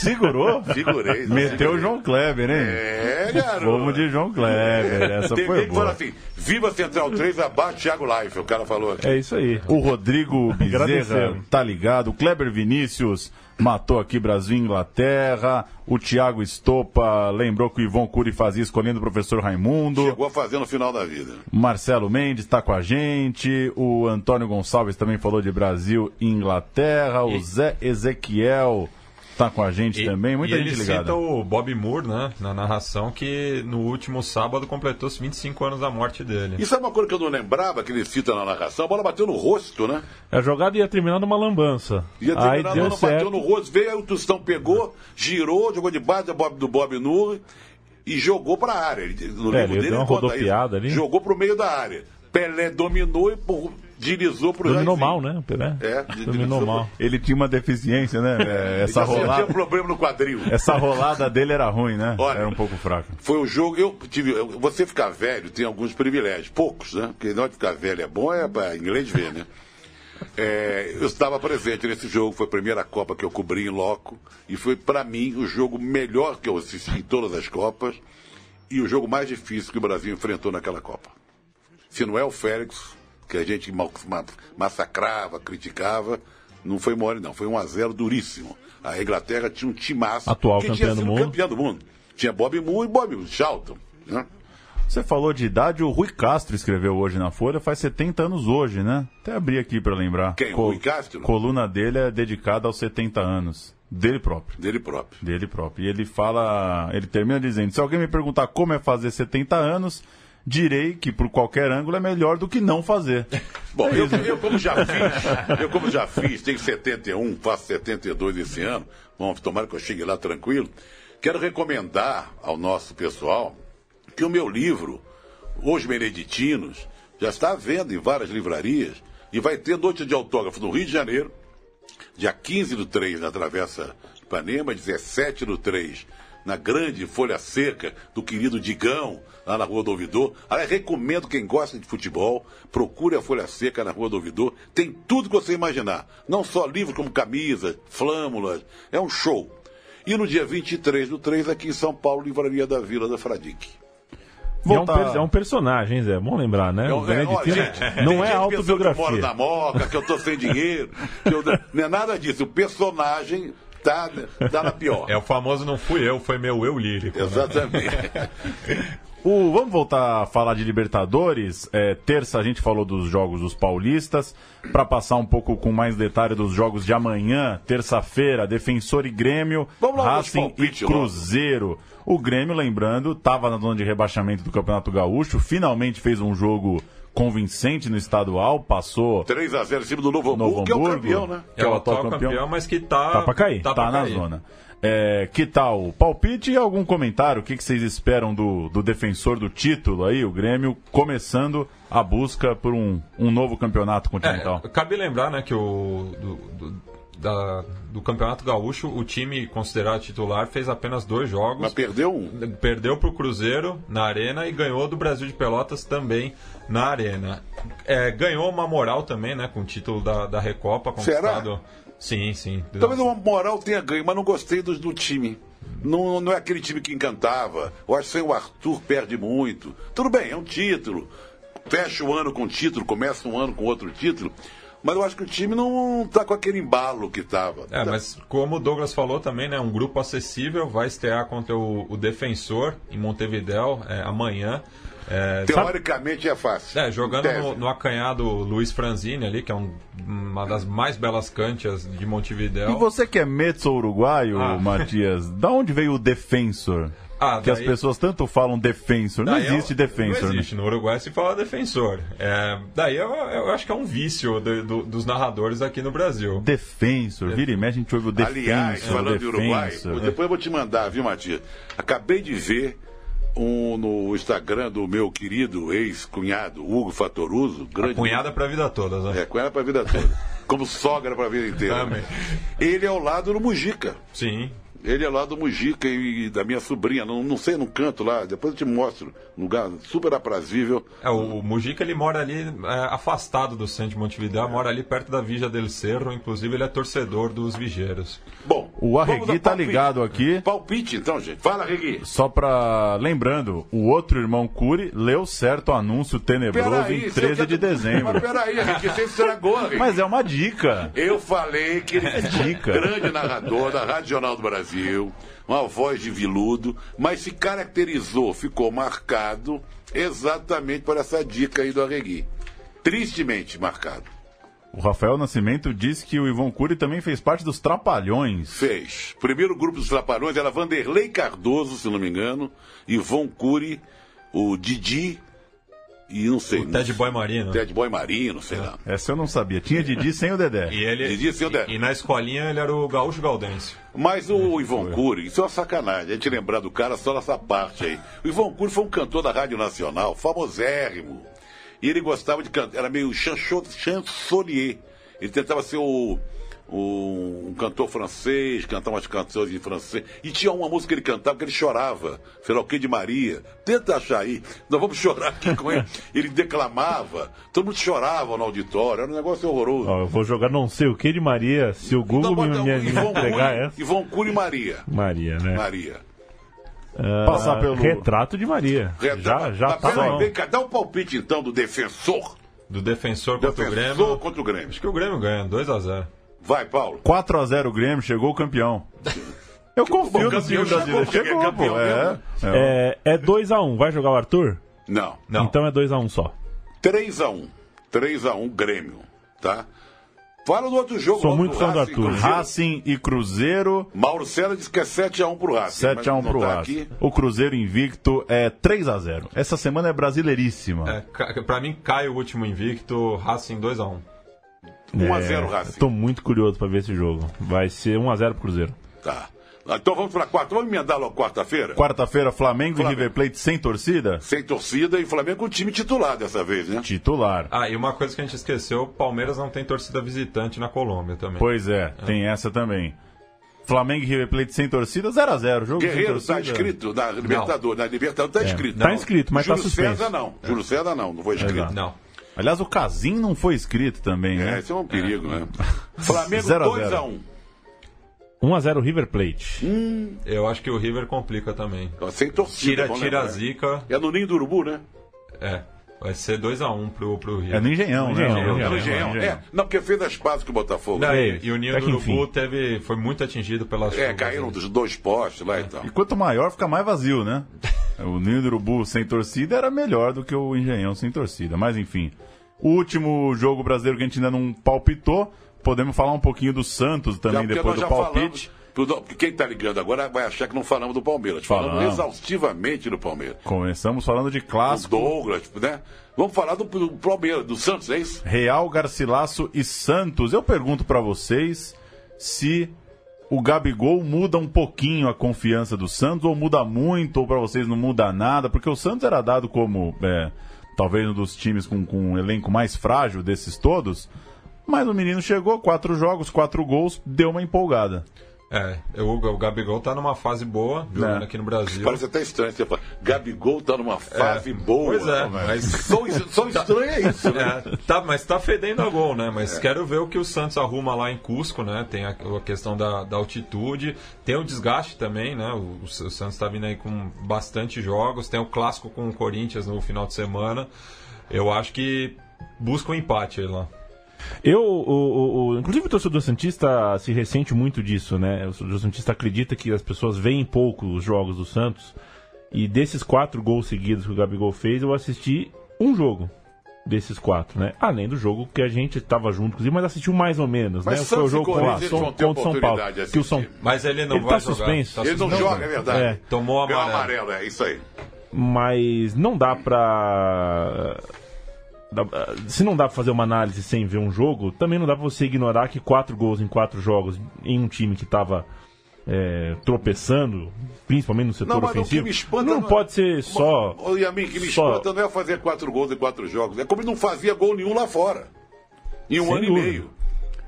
Segurou? Figurei. Meteu o João Kleber, hein? É, garoto. Vamos de João Kleber. Essa Tem foi que fala boa. assim: Viva Central 3, abaixo Thiago Life. O cara falou aqui. É isso aí. O Rodrigo Bezerra tá ligado. O Kleber Vinícius matou aqui Brasil e Inglaterra. O Thiago Estopa lembrou que o Ivon Cury fazia escolhendo o professor Raimundo. Chegou a fazer no final da vida. Marcelo Mendes está com a gente. O Antônio Gonçalves também falou de Brasil e Inglaterra. O E- Zé Ezequiel está com a gente E- também. Muita e ele gente ligada. cita o Bob Moore, né, na narração, que no último sábado completou-se 25 anos da morte dele. Isso é uma coisa que eu não lembrava, que ele cita na narração. A bola bateu no rosto, né? A jogada ia terminar numa lambança. Ia Aí terminar, deu não, bateu certo. no rosto, veio, aí o Tostão pegou, girou, jogou debaixo do Bob, do Bob Null e jogou para a área. Ele, no É, livro ele dele deu uma rodopiada ali. Jogou para o meio da área. Pelé dominou e deslizou para o Dominou mal, né? Pelé? É, Dominou mal. Ele tinha uma deficiência, né? É, essa, Ele já tinha rolada, problema no quadril. essa rolada dele era ruim, né? Olha, era um pouco fraca. Foi o jogo, eu tive. eu- Você ficar velho tem alguns privilégios, poucos, né? Porque não é ficar velho é bom, é para inglês ver, né? É, eu estava presente nesse jogo, foi a primeira Copa que eu cobri em loco, e foi para mim o jogo melhor que eu assisti em todas as Copas, e o jogo mais difícil que o Brasil enfrentou naquela Copa. Se não é o Félix, que a gente ma- ma- massacrava, criticava, não foi mole não, foi um a 0 duríssimo. A Inglaterra tinha um timaço Atual que campeão do mundo. campeão do mundo. Tinha Bob Moore e Bob Charlton, né? Você falou de idade, o Rui Castro escreveu hoje na Folha, faz 70 anos hoje, né? Até abri aqui para lembrar. Quem, Rui Castro? Coluna dele é dedicada aos 70 anos. Dele próprio. Dele próprio. Dele próprio. E ele fala, ele termina dizendo: se alguém me perguntar como é fazer 70 anos, direi que por qualquer ângulo é melhor do que não fazer. Bom, eu, eu como já fiz, eu como já fiz, tenho 71, faço 72 esse ano, bom, tomara que eu chegue lá tranquilo. Quero recomendar ao nosso pessoal que o meu livro, Os Beneditinos, já está à venda em várias livrarias e vai ter noite de autógrafo no Rio de Janeiro, dia 15 do 3 na Travessa Ipanema, 17 do 3 na grande Folha Seca do querido Digão, lá na Rua do Ouvidor. Aliás, recomendo quem gosta de futebol, procure a Folha Seca na Rua do Ouvidor. Tem tudo que você imaginar. Não só livros como camisas, flâmulas. É um show. E no dia 23 do 3, aqui em São Paulo, Livraria da Vila da Fradique. É, um per- é um personagem, Zé. Bom lembrar, né? É, O é, ó, Beneditino gente, tem não é pensando Que eu moro na autobiografia. moca, que eu tô sem dinheiro. que eu- não é nada disso. O personagem tá, tá na pior. É o famoso não fui eu, foi meu eu lírico. né? Exatamente. O- vamos voltar a falar de Libertadores. É, terça a gente falou dos jogos dos paulistas. Para passar um pouco com mais detalhe dos jogos de amanhã, terça-feira, Defensor e Grêmio, lá, Racing e palpite logo. Cruzeiro. O Grêmio, lembrando, estava na zona de rebaixamento do Campeonato Gaúcho, finalmente fez um jogo convincente no estadual, passou 3x0 em cima do Novo, Novo Hamburgo, que é o campeão, né? É o atual campeão, mas que tá, Tá pra cair, tá, pra na cair. zona. É, que tal? Palpite e algum comentário? O que, que vocês esperam do, do defensor do título aí, o Grêmio, começando a busca por um, um novo campeonato continental? É, cabe lembrar, né, que o do, do, da- do Campeonato Gaúcho, o time considerado titular fez apenas dois jogos. Mas perdeu um. Perdeu para o Cruzeiro na Arena e ganhou do Brasil de Pelotas também na Arena. É, ganhou uma moral também, né, com o título da, da Recopa Será? conquistado. Sim, sim. Talvez uma moral tenha ganho, mas não gostei do, do time. Não, não é aquele time que encantava. Eu acho que sem o Arthur perde muito. Tudo bem, é um título. Fecha o ano com título, começa um ano com outro título. Mas eu acho que o time não tá com aquele embalo que tava. É, mas como o Douglas falou também, né, um grupo acessível vai estrear contra o, o Defensor em Montevidéu é, amanhã. É, Teoricamente é fácil. É, jogando no, no acanhado Luiz Franzini ali, que é um- uma das mais belas cantias de Montevidéu. E você que é mezzo uruguaio, Ah. Matias, da onde veio o defensor? Ah, que as daí- pessoas tanto falam defensor. Não é existe defensor, Não né? existe. No Uruguai se fala defensor. É, daí eu, eu acho que é um vício do- do- dos narradores aqui no Brasil. Defensor, vira e mexe, a gente ouve o defensor. Aliás, falando de Uruguai, depois eu vou te mandar, viu, Matias? Acabei de ver um no Instagram do meu querido ex-cunhado, Hugo Fatoruso. Grande Cunhada pra vida toda, né? É, cunhada pra vida toda. Como sogra pra vida inteira. Também. Ele é ao lado do Mujica. Sim. Ele é lá do Mujica e da minha sobrinha. Não, não sei, no canto lá. Depois eu te mostro. Um lugar super aprazível. É, o Mujica ele mora ali é, afastado do centro de Montevidéu, mora ali perto da Vija del Cerro, inclusive ele é torcedor dos Vigeiros. Bom, O Arregui tá ligado aqui. Palpite, então, gente. Fala, Arregui. Só pra. Lembrando, o outro irmão Cury leu certo o anúncio tenebroso Peraí, em você 13 quer- de dezembro. Mas peraí, Arregui, você estragou, Arregui. Mas é uma dica. Eu falei que ele é dica. grande narrador da Rádio Jornal do Brasil, uma voz de viludo, mas se caracterizou, ficou marcado exatamente por essa dica aí do Arregui. Tristemente marcado. O Rafael Nascimento disse que o Ivon Cury também fez parte dos Trapalhões. Fez. Primeiro grupo dos Trapalhões era Vanderlei Cardoso, se não me engano, Ivon Cury, o Didi e não sei. O Ted Boy Marino. Ted Boy Marino, sei lá. Essa eu não sabia. Tinha Didi sem o Dedé. E ele Didi, seu Dedé. e, e na escolinha ele era o Gaúcho Gaudêncio. Mas o Ivon Cury, isso é uma sacanagem, a gente lembrar do cara só nessa parte aí. O Ivon Cury foi um cantor da Rádio Nacional, famosérrimo. E ele gostava de cantar, era meio chancho- chansonnier. Ele tentava ser o, o- um cantor francês, cantar umas canções em francês. E tinha uma música que ele cantava que ele chorava, que de Maria. Tenta achar aí, nós vamos chorar aqui com ele. Ele declamava, todo mundo chorava no auditório, era um negócio horroroso. Ó, eu vou jogar não sei o que de Maria, se o Google Então, me, bota me, o me Ivon entregar essa. Ivon Cury e Maria. Maria, né? Maria. Ah, Passar pelo- Retrato de Maria. Já, já Mas tá peraí, bom. vem cá, dá um palpite então do defensor. Do defensor contra o Defensor Grêmio. contra o Grêmio. Acho que o Grêmio ganha, 2x0. Vai, Paulo. 4x0 o Grêmio, chegou o campeão. Eu confio no time chegou, brasileiro. é Chegou, campeão pô. É, é. É, é 2x1. Vai jogar o Arthur? Não. Não. Então é 2x1 só. 3x1. 3x1 Grêmio. Tá? Fala do outro jogo. Sou muito fã do Arthur. Cruzeiro. Racing e Cruzeiro, Mauro Cera disse que é 7x1 pro Racing. 7x1 mas não pro tá Racing. aqui. O Cruzeiro invicto é 3x0. Essa semana é brasileiríssima. É, pra mim cai o último invicto, Racing 2x1. 1x0 É, Racing. Tô muito curioso pra ver esse jogo. Vai ser 1x0 pro Cruzeiro. Tá. Então vamos pra quarta. Vamos emendar logo quarta-feira? Quarta-feira, Flamengo, Flamengo. e River Plate sem torcida? Sem torcida e Flamengo com o time titular dessa vez, né? Titular. Ah, e uma coisa que a gente esqueceu, o Palmeiras não tem torcida visitante na Colômbia também. Pois é, tem essa também. Flamengo e River Plate sem torcida, 0x0. Jogo Guerreiro sem tá torcida. escrito na Libertadores. Na Libertadores tá escrito. Tá inscrito, mas tá Júlio suspenso. César não. Júlio César não, não foi escrito. Exato. Não. Aliás, o Casim não foi escrito também, É, né? esse é um perigo, né? Flamengo Zero a 2x1. 1x0 River Plate. Eu acho que o River complica também. Sem torcida. Tira, vamos tira a lembrar. zica. É no Ninho do Urubu, né? É. Vai ser 2x1 pro, pro River. É no Engenhão, né? Engenhão, É, Engenhão, É no é, Engenhão. é, É, não, porque fez as pazes com o Botafogo. Não, É, e, e o Ninho do Urubu teve, foi muito atingido pelas chuvas. caíram aí. dos dois postes lá e tal. E quanto maior, fica mais vazio, né? O Ninho do Urubu sem torcida era melhor do que o Engenhão sem torcida. Mas enfim. O último jogo brasileiro que a gente ainda não palpitou, podemos falar um pouquinho do Santos também depois do palpite. falamos- pro- Quem tá ligando agora vai achar que não falamos do Palmeiras. Falamos Falamos. exaustivamente do Palmeiras. Começamos falando de O clássico. Douglas, né? Vamos falar do, do Palmeiras, do Santos, é isso? Real, Garcilasso e Santos. Eu pergunto pra vocês se o Gabigol muda um pouquinho a confiança do Santos, ou muda muito, ou para vocês não muda nada? Porque o Santos era dado como é, talvez um dos times com, com um elenco mais frágil desses todos. Mas o menino chegou, quatro jogos, quatro gols, deu uma empolgada. É, o, o Gabigol tá numa fase boa, jogando É. aqui no Brasil. Parece até estranho. Você fala, Gabigol tá numa fase boa. Pois é, mas Só, só estranho é isso, né? É, tá, mas tá fedendo a gol, né? Mas quero ver o que o Santos arruma lá em Cusco, né? Tem a, a questão da, da altitude, tem o desgaste também, né? O, o Santos tá vindo aí com bastante jogos, tem o clássico com o Corinthians no final de semana. Eu acho que busca um empate aí lá. Eu, o, o- o- inclusive o torcedor Santista se ressente muito disso, né? O torcedor Santista acredita que as pessoas veem pouco os jogos do Santos. E desses quatro gols seguidos que o Gabigol fez, eu assisti um jogo desses quatro, né? Além do jogo que a gente estava junto, inclusive, mas assistiu mais ou menos, Mas né? Santos Foi o jogo contra, vão ter contra o São Paulo. Que o São... Mas ele não Ele vai tá jogar. suspenso. Tá Ele não suspenso. joga, é verdade. É. Tomou amarelo. amarelo, é isso aí. mas não dá pra. Dá- Se não dá pra fazer uma análise sem ver um jogo, também não dá pra você ignorar que quatro gols em quatro jogos em um time que tava é, tropeçando, principalmente no setor Não, mas ofensivo, não é- pode ser só. Ô, Yamin, que me só- espanta não é fazer quatro gols em quatro jogos. É como ele não fazia gol nenhum lá fora. Em um Sem ano dúvida. e meio.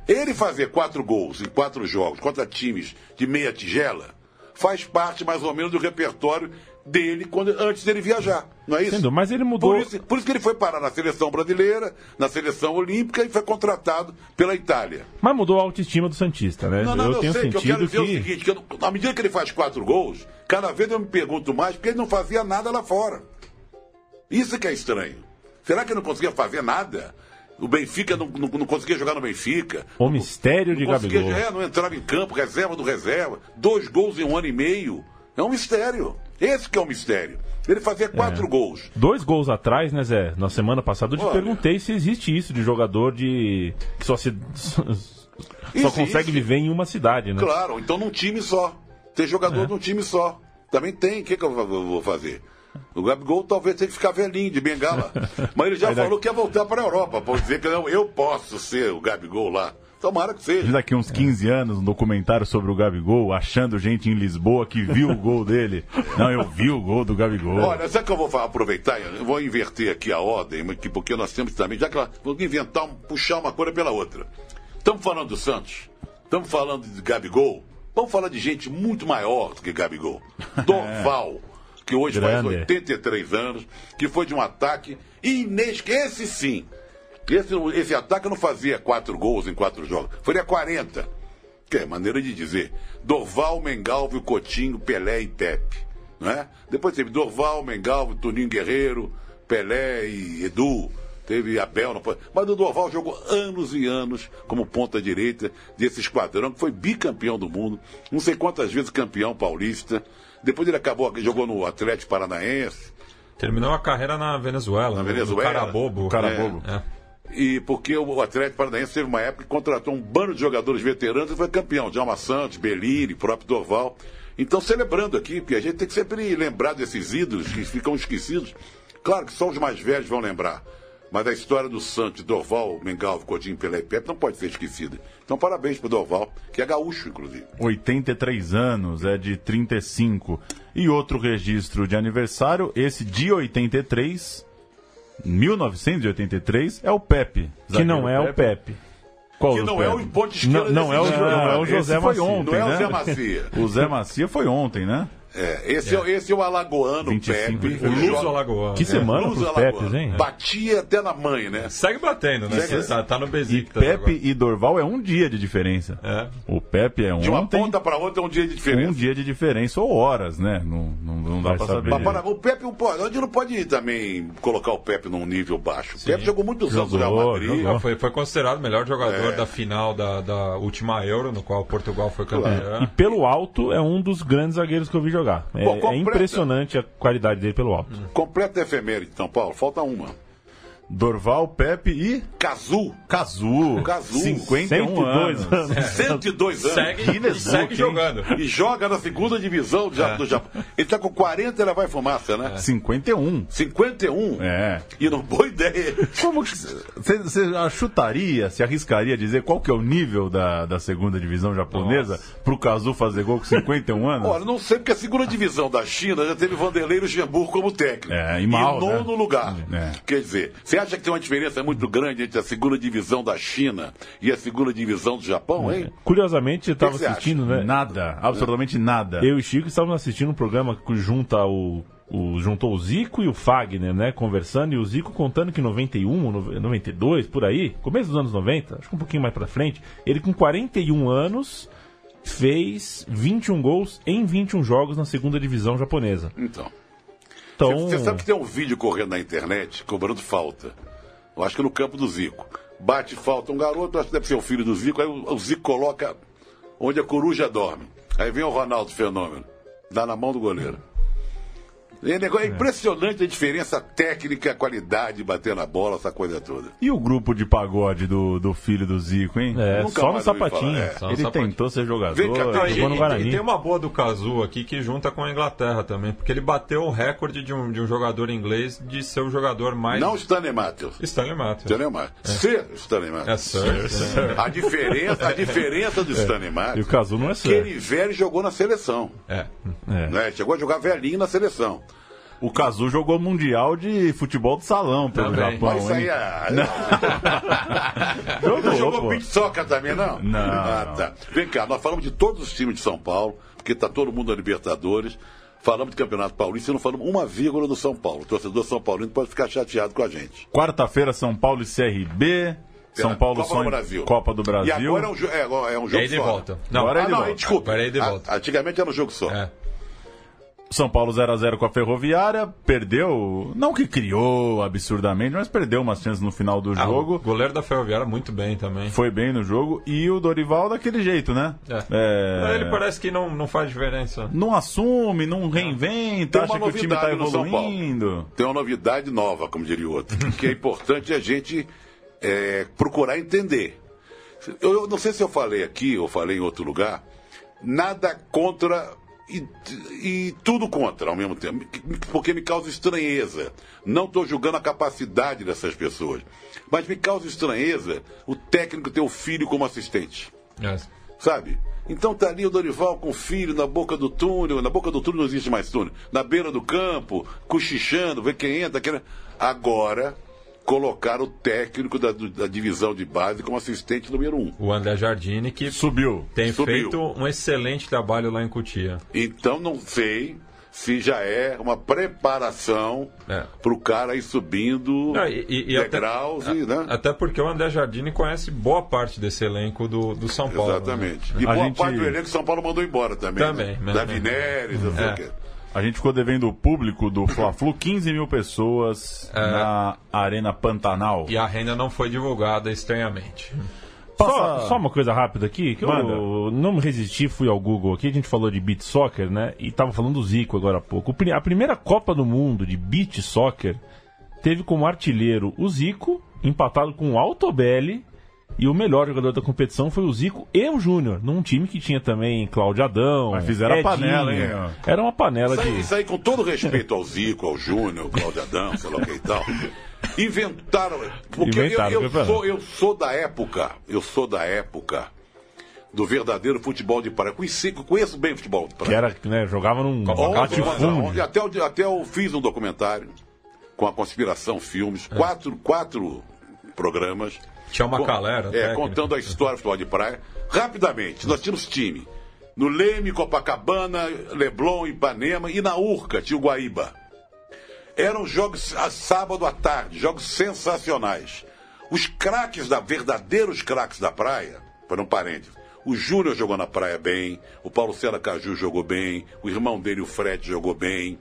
Ele fazer quatro gols em quatro jogos contra times de meia tigela faz parte mais ou menos do repertório dele quando, antes dele viajar. Não é isso? Mas ele mudou. Por isso, por isso que ele foi parar na seleção brasileira, na seleção olímpica e foi contratado pela Itália. Mas mudou a autoestima do Santista, né? Não, não, eu eu, tenho sei que eu quero sentido dizer que. o seguinte, que eu não- à medida que ele faz quatro gols, cada vez eu me pergunto mais porque ele não fazia nada lá fora. Isso que é estranho. Será que ele não conseguia fazer nada? O Benfica não, não- não conseguia jogar no Benfica. O mistério de não Gabigol. é, não entrava em campo, reserva do reserva. Dois gols em um ano e meio. É um mistério. Esse que é o mistério. Ele fazia quatro gols. Dois gols atrás, né, Zé? Na semana passada eu te Olha. perguntei se existe isso de jogador de. que só se. só consegue viver em uma cidade, né? Claro, então num time só. Ter jogador É. num time só. Também tem. O que, que eu vou- fazer? O Gabigol talvez tenha que ficar velhinho de bengala. Mas ele já Aí daqui- falou que ia voltar para a Europa. Pode dizer que não, eu posso ser o Gabigol lá. Tomara que seja. daqui uns 15 anos, um documentário sobre o Gabigol, achando gente em Lisboa que viu o gol dele. Não, eu vi o gol do Gabigol. Olha, sabe que eu vou aproveitar? Eu vou inverter aqui a ordem, porque nós temos também, já que vou inventar, puxar uma coisa pela outra. Estamos falando do Santos, estamos falando de Gabigol, vamos falar de gente muito maior do que Gabigol. Dorval, que hoje faz Grande. 83 anos, que foi de um ataque inesquecível. Esse sim. Esse, esse ataque não fazia quatro gols em quatro jogos, faria 40. Que é maneira de dizer. Dorval, Mengalvio, Coutinho, Pelé e Pepe. Não é? Depois teve Dorval, Mengalvio, Toninho Guerreiro, Pelé e Edu. Teve Abel, não foi? Mas o Dorval jogou anos e anos como ponta direita desse esquadrão, que foi bicampeão do mundo, não sei quantas vezes campeão paulista. Depois ele acabou, jogou no Atlético Paranaense. Terminou a carreira na Venezuela. Na Venezuela. Carabobo. Carabobo. É. E porque o Atlético Paranaense teve uma época que contratou um bando de jogadores veteranos e foi campeão. Djalma Santos, Belini, próprio Dorval. Então, celebrando aqui, porque a gente tem que sempre lembrar desses ídolos que ficam esquecidos. Claro que só os mais velhos vão lembrar. Mas a história do Santos, Dorval, Mengalvo, Coutinho, Pelé e Pepe não pode ser esquecida. Então, parabéns pro Dorval, que é gaúcho, inclusive. 83 anos, é de 35. E outro registro de aniversário, esse de 83, 1983, é o Pepe. Que não é o Pepe. Qual Que não Pepe? é o ponto esquerdo Não, não é o, não é o Esse José foi Macia. ontem, Não é o né? Zé Macia. O Zé Macia foi ontem, né? É, esse, é, esse é o alagoano 25 Pepe. O Luso Alagoano. Que semana Luso pros Alagoano. Pepes, hein? Batia até na mãe, né? Segue batendo, né? Segue. Tá, tá no E Besiktas Pepe agora. e Dorval é um dia de diferença. É. O Pepe é De uma ontem, ponta para outra é um dia de um diferença. dia de diferença ou horas, né? Não, não, não dá pra saber. saber. Mas para, o Pepe, a gente não pode também colocar o Pepe num nível baixo. O Pepe jogou muitos anos no Real Jogou, Madrid. jogou. Foi, foi considerado o melhor jogador É. da final da, da última Euro, no qual Portugal foi campeão. E pelo alto é um dos grandes zagueiros que eu vi jogar. É, Pô, é completa. impressionante a qualidade dele pelo alto. Completa efeméride de São Paulo, falta uma. Dorval, Pepe e Cazu. Cazu. Cazu. 51 102 anos. 102 anos. Segue, Guinness segue jogando. E joga na segunda divisão do, Ja- do Japão. Ele tá com 40 e vai fumaça, né? 51. 51. É. E não boa ideia. Como que você chutaria, se arriscaria a dizer qual que é o nível da, da segunda divisão japonesa pro Kazu fazer gol com 51 anos? Olha, não sei porque a segunda divisão da China já teve Vanderlei Luxemburgo como técnico. É, e mal, em nono né? lugar. É. Quer dizer, você acha que tem uma diferença muito grande entre a segunda divisão da China e a segunda divisão do Japão, hein? Curiosamente, eu estava assistindo, né? Nada, absolutamente nada. Eu e Chico estávamos assistindo um programa que junta o, o- juntou o Zico e o Fagner, né? Conversando, e o Zico contando que em 91, no- 92, por aí, começo dos anos 90, acho que um pouquinho mais pra frente, ele com 41 anos fez 21 gols em 21 jogos na segunda divisão japonesa. Então. Você sabe que tem um vídeo correndo na internet cobrando falta. Eu acho que no campo do Zico. Bate falta um garoto, acho que deve ser o filho do Zico, aí o, o Zico coloca onde a coruja dorme. Aí vem o Ronaldo Fenômeno, dá na mão do goleiro. É, negócio- é impressionante a diferença técnica, a qualidade de bater na bola, essa coisa toda. E o grupo de pagode do, do filho do Zico, hein? é, Nunca só no sapatinho. é. Só no Ele sapatinho. tentou ser jogador. Vem cá, e, Jogou no Guarani. e tem uma boa do Kazu aqui que junta com a Inglaterra também, porque ele bateu o recorde de um, de um jogador inglês de ser o jogador mais. Não Stanley Matthews. Stanley Matthews. Stanley Matthews. Ser Stanley É Matthews. Sir. Sir. A diferença, a diferença do Stanley E o Matthews Cazu não é que sério. ele velho jogou na seleção. É. É. Né? Chegou a jogar velhinho na seleção. O Kazu jogou Mundial de futebol de salão pelo Também. Japão, Mas isso aí é. Jogou, Não jogou beat soccer também, não? Não, Ah, tá. Vem cá, nós falamos de todos os times de São Paulo, porque tá todo mundo na Libertadores. Falamos de Campeonato Paulista e não falamos uma vírgula do São Paulo. O torcedor São Paulino pode ficar chateado com a gente. Quarta-feira, São Paulo e CRB. São Paulo Copa do Brasil. Copa do Brasil. E agora é um, jo- é, é um jogo e só. volta. Não, Agora é ah, não, volta. desculpa. Agora é ida e A- volta. Antigamente era um jogo só. É. São Paulo 0x0 com a Ferroviária, perdeu, não que criou absurdamente, mas perdeu umas chances no final do Ah, o jogo. goleiro da Ferroviária muito bem também. Foi bem no jogo. E o Dorival daquele jeito, né? É. É, Ele parece que não, não faz diferença. Não assume, não reinventa, acha que o time tá Paulo. evoluindo. Tem uma novidade nova, como diria o outro, que é importante a gente é, procurar entender. Eu, eu não sei se eu falei aqui ou falei em outro lugar, nada contra e, e tudo contra ao mesmo tempo, porque me causa estranheza. Não estou julgando a capacidade dessas pessoas, mas me causa estranheza o técnico ter o filho como assistente É. sabe? Então tá ali o Dorival com o filho na boca do túnel, na boca do túnel não existe mais túnel, na beira do campo, cochichando, vê quem entra, quem... Agora, colocar o técnico da, da divisão de base como assistente número um. O André Jardine, que Subiu. tem Subiu. feito um excelente trabalho lá em Cotia. Então não sei se já é uma preparação É. para o cara ir subindo Não, e- e- e até- degraus e, né? Até porque o André Jardine conhece boa parte desse elenco do, do São Paulo. né? Exatamente. E A boa gente- parte do elenco São Paulo mandou embora também. Também, né? né? Da Vineres, não sei É. o quê. A gente ficou devendo o público do Fla-Flu 15 mil pessoas na Arena Pantanal. E a renda não foi divulgada estranhamente. Só, Passa- só uma coisa rápida aqui, que Manda. eu não me resisti, fui ao Google aqui, a gente falou de beat soccer, né? E tava falando do Zico agora há pouco. A primeira Copa do Mundo de beat soccer teve como artilheiro o Zico, empatado com o Altobelli, e o melhor jogador da competição foi o Zico e o Júnior, num time que tinha também Cláudio Adão. Mas fizeram a Edinho. panela, hein? Era uma panela Isso aí, de. isso aí, com todo respeito ao Zico, ao Júnior, ao Cláudio Adão, sei lá o que e tal. Inventaram. Porque Inventaram eu, eu, sou, eu sou da época, eu sou da época do verdadeiro futebol de praia. Conheci, conheço bem o futebol de praia. Que era, né, jogava num Onde, latifúndio. onde- até, eu- até eu fiz um documentário com a Conspiração Filmes, quatro, quatro programas. Tinha uma Com- calera. É, contando a história do futebol de praia. Rapidamente, nós tínhamos time. No Leme, Copacabana, Leblon, Ipanema e na Urca tinha o Guaíba. Eram jogos a sábado à tarde, jogos sensacionais. Os craques da verdadeiros craques da praia, para um parênteses, o Júnior jogou na praia bem, o Paulo Cera Caju jogou bem, o irmão dele, o Fred, jogou bem.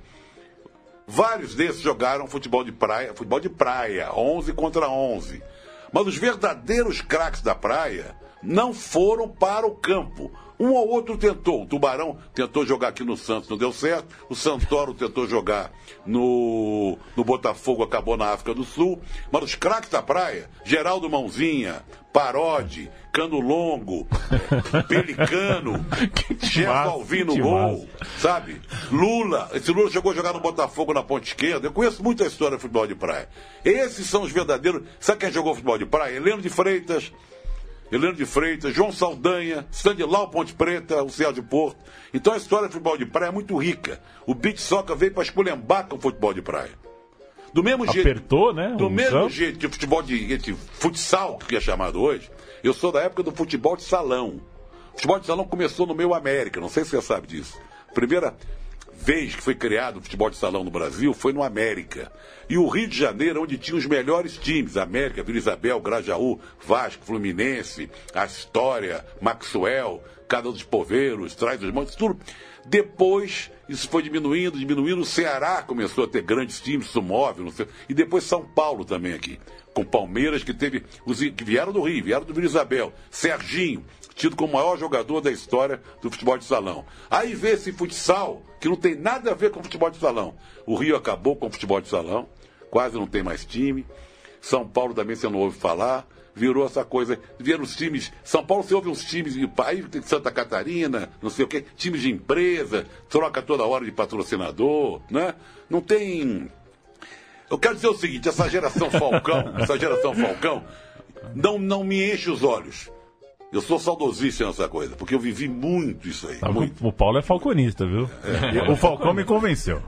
Vários desses jogaram futebol de praia, futebol de praia, 11 contra 11. Mas os verdadeiros craques da praia, não foram para o campo. Um ou outro tentou. O Tubarão tentou jogar aqui no Santos, não deu certo. O Santoro tentou jogar no, no Botafogo, acabou na África do Sul. Mas os craques da praia, Geraldo Mãozinha, Parode, Cano Longo, Pelicano, Chefe Alvim no gol, sabe? Lula, esse Lula chegou a jogar no Botafogo na ponta esquerda. Eu conheço muito a história do futebol de praia. Esses são os verdadeiros. Sabe quem jogou futebol de praia? Heleno de Freitas, Heleno de Freitas, João Saldanha, Stanilau Ponte Preta, o Céu de Porto. Então a história do futebol de praia é muito rica. O beat soccer veio para esculhambar com o futebol de praia. Do mesmo jeito. Apertou, né, Do mesmo campo. jeito que o futebol de, de futsal, que é chamado hoje, eu sou da época do futebol de salão. O futebol de salão começou no meu América, não sei se você sabe disso. Primeira vez que foi criado o futebol de salão no Brasil foi no América. E o Rio de Janeiro, onde tinha os melhores times, América, Vila Isabel, Grajaú, Vasco, Fluminense, Astória, Maxwell, Cada dos Poveiros, Traz dos Montes, tudo. Depois, isso foi diminuindo, diminuindo. O Ceará começou a ter grandes times, Sumóvel. E depois São Paulo também aqui. Com Palmeiras, que teve. Os que vieram do Rio, vieram do Vila Isabel. Serginho, tido como o maior jogador da história do futebol de salão. Aí vê esse futsal, que não tem nada a ver com futebol de salão. O Rio acabou com o futebol de salão, quase não tem mais time. São Paulo também você não ouve falar. Virou essa coisa. Vieram os times. São Paulo você ouve uns times. Aí tem Santa Catarina, não sei o quê. Times de empresa, troca toda hora de patrocinador, né? Não tem. Eu quero dizer o seguinte, essa geração Falcão, essa geração Falcão, não, não me enche os olhos. Eu sou saudosista nessa coisa, porque eu vivi muito isso aí. Sabe muito. o Paulo é falconista, viu? O Falcão me convenceu.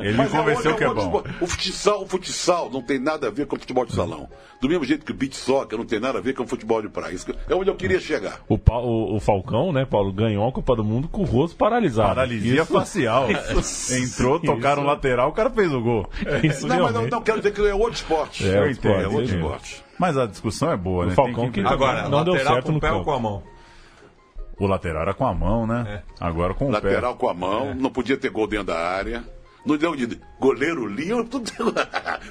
Ele me Mas convenceu é que é outro bom. esporte. O futsal, o futsal não tem nada a ver com o futebol de salão. Do mesmo jeito que o beach soccer não tem nada a ver com o futebol de praia. Isso é onde eu queria chegar. O, Pa- o- o Falcão, né, Paulo, ganhou a Copa do Mundo com o rosto paralisado. Paralisia Isso- facial. Entrou, tocaram isso- lateral, o cara fez o gol. Isso não, mas não, realmente. não quero dizer que é outro esporte. É, Eu outro entendo, É outro esporte. Mas a discussão é boa, O né? Falcão Tem que- Agora, Não deu lateral certo com no o pé ou com a mão? O lateral era com a mão, né? Agora com o Lateral pé. com a mão, não podia ter gol dentro da área. Não deu de goleiro Lia, eu tô... vocês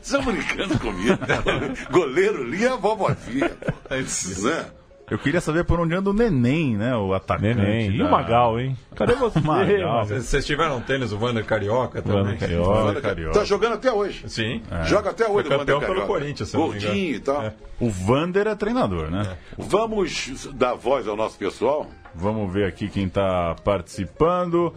estão brincando comigo. goleiro Lia é a vovozinha. pô. Né? Eu queria saber por onde anda o Neném, né? O atacante. Neném. E o Magal, hein? Cadê você? Magal. Vocês tiveram tênis, o Wander Carioca também? Wander Carioca. Olha, Carioca. Tá jogando até hoje. Sim. Joga até hoje Foi o Wander campeão pelo Carioca. Corinthians. Gordinho e tal. É. O Vander é treinador, né? Vamos dar voz ao nosso pessoal? Vamos ver aqui quem tá participando.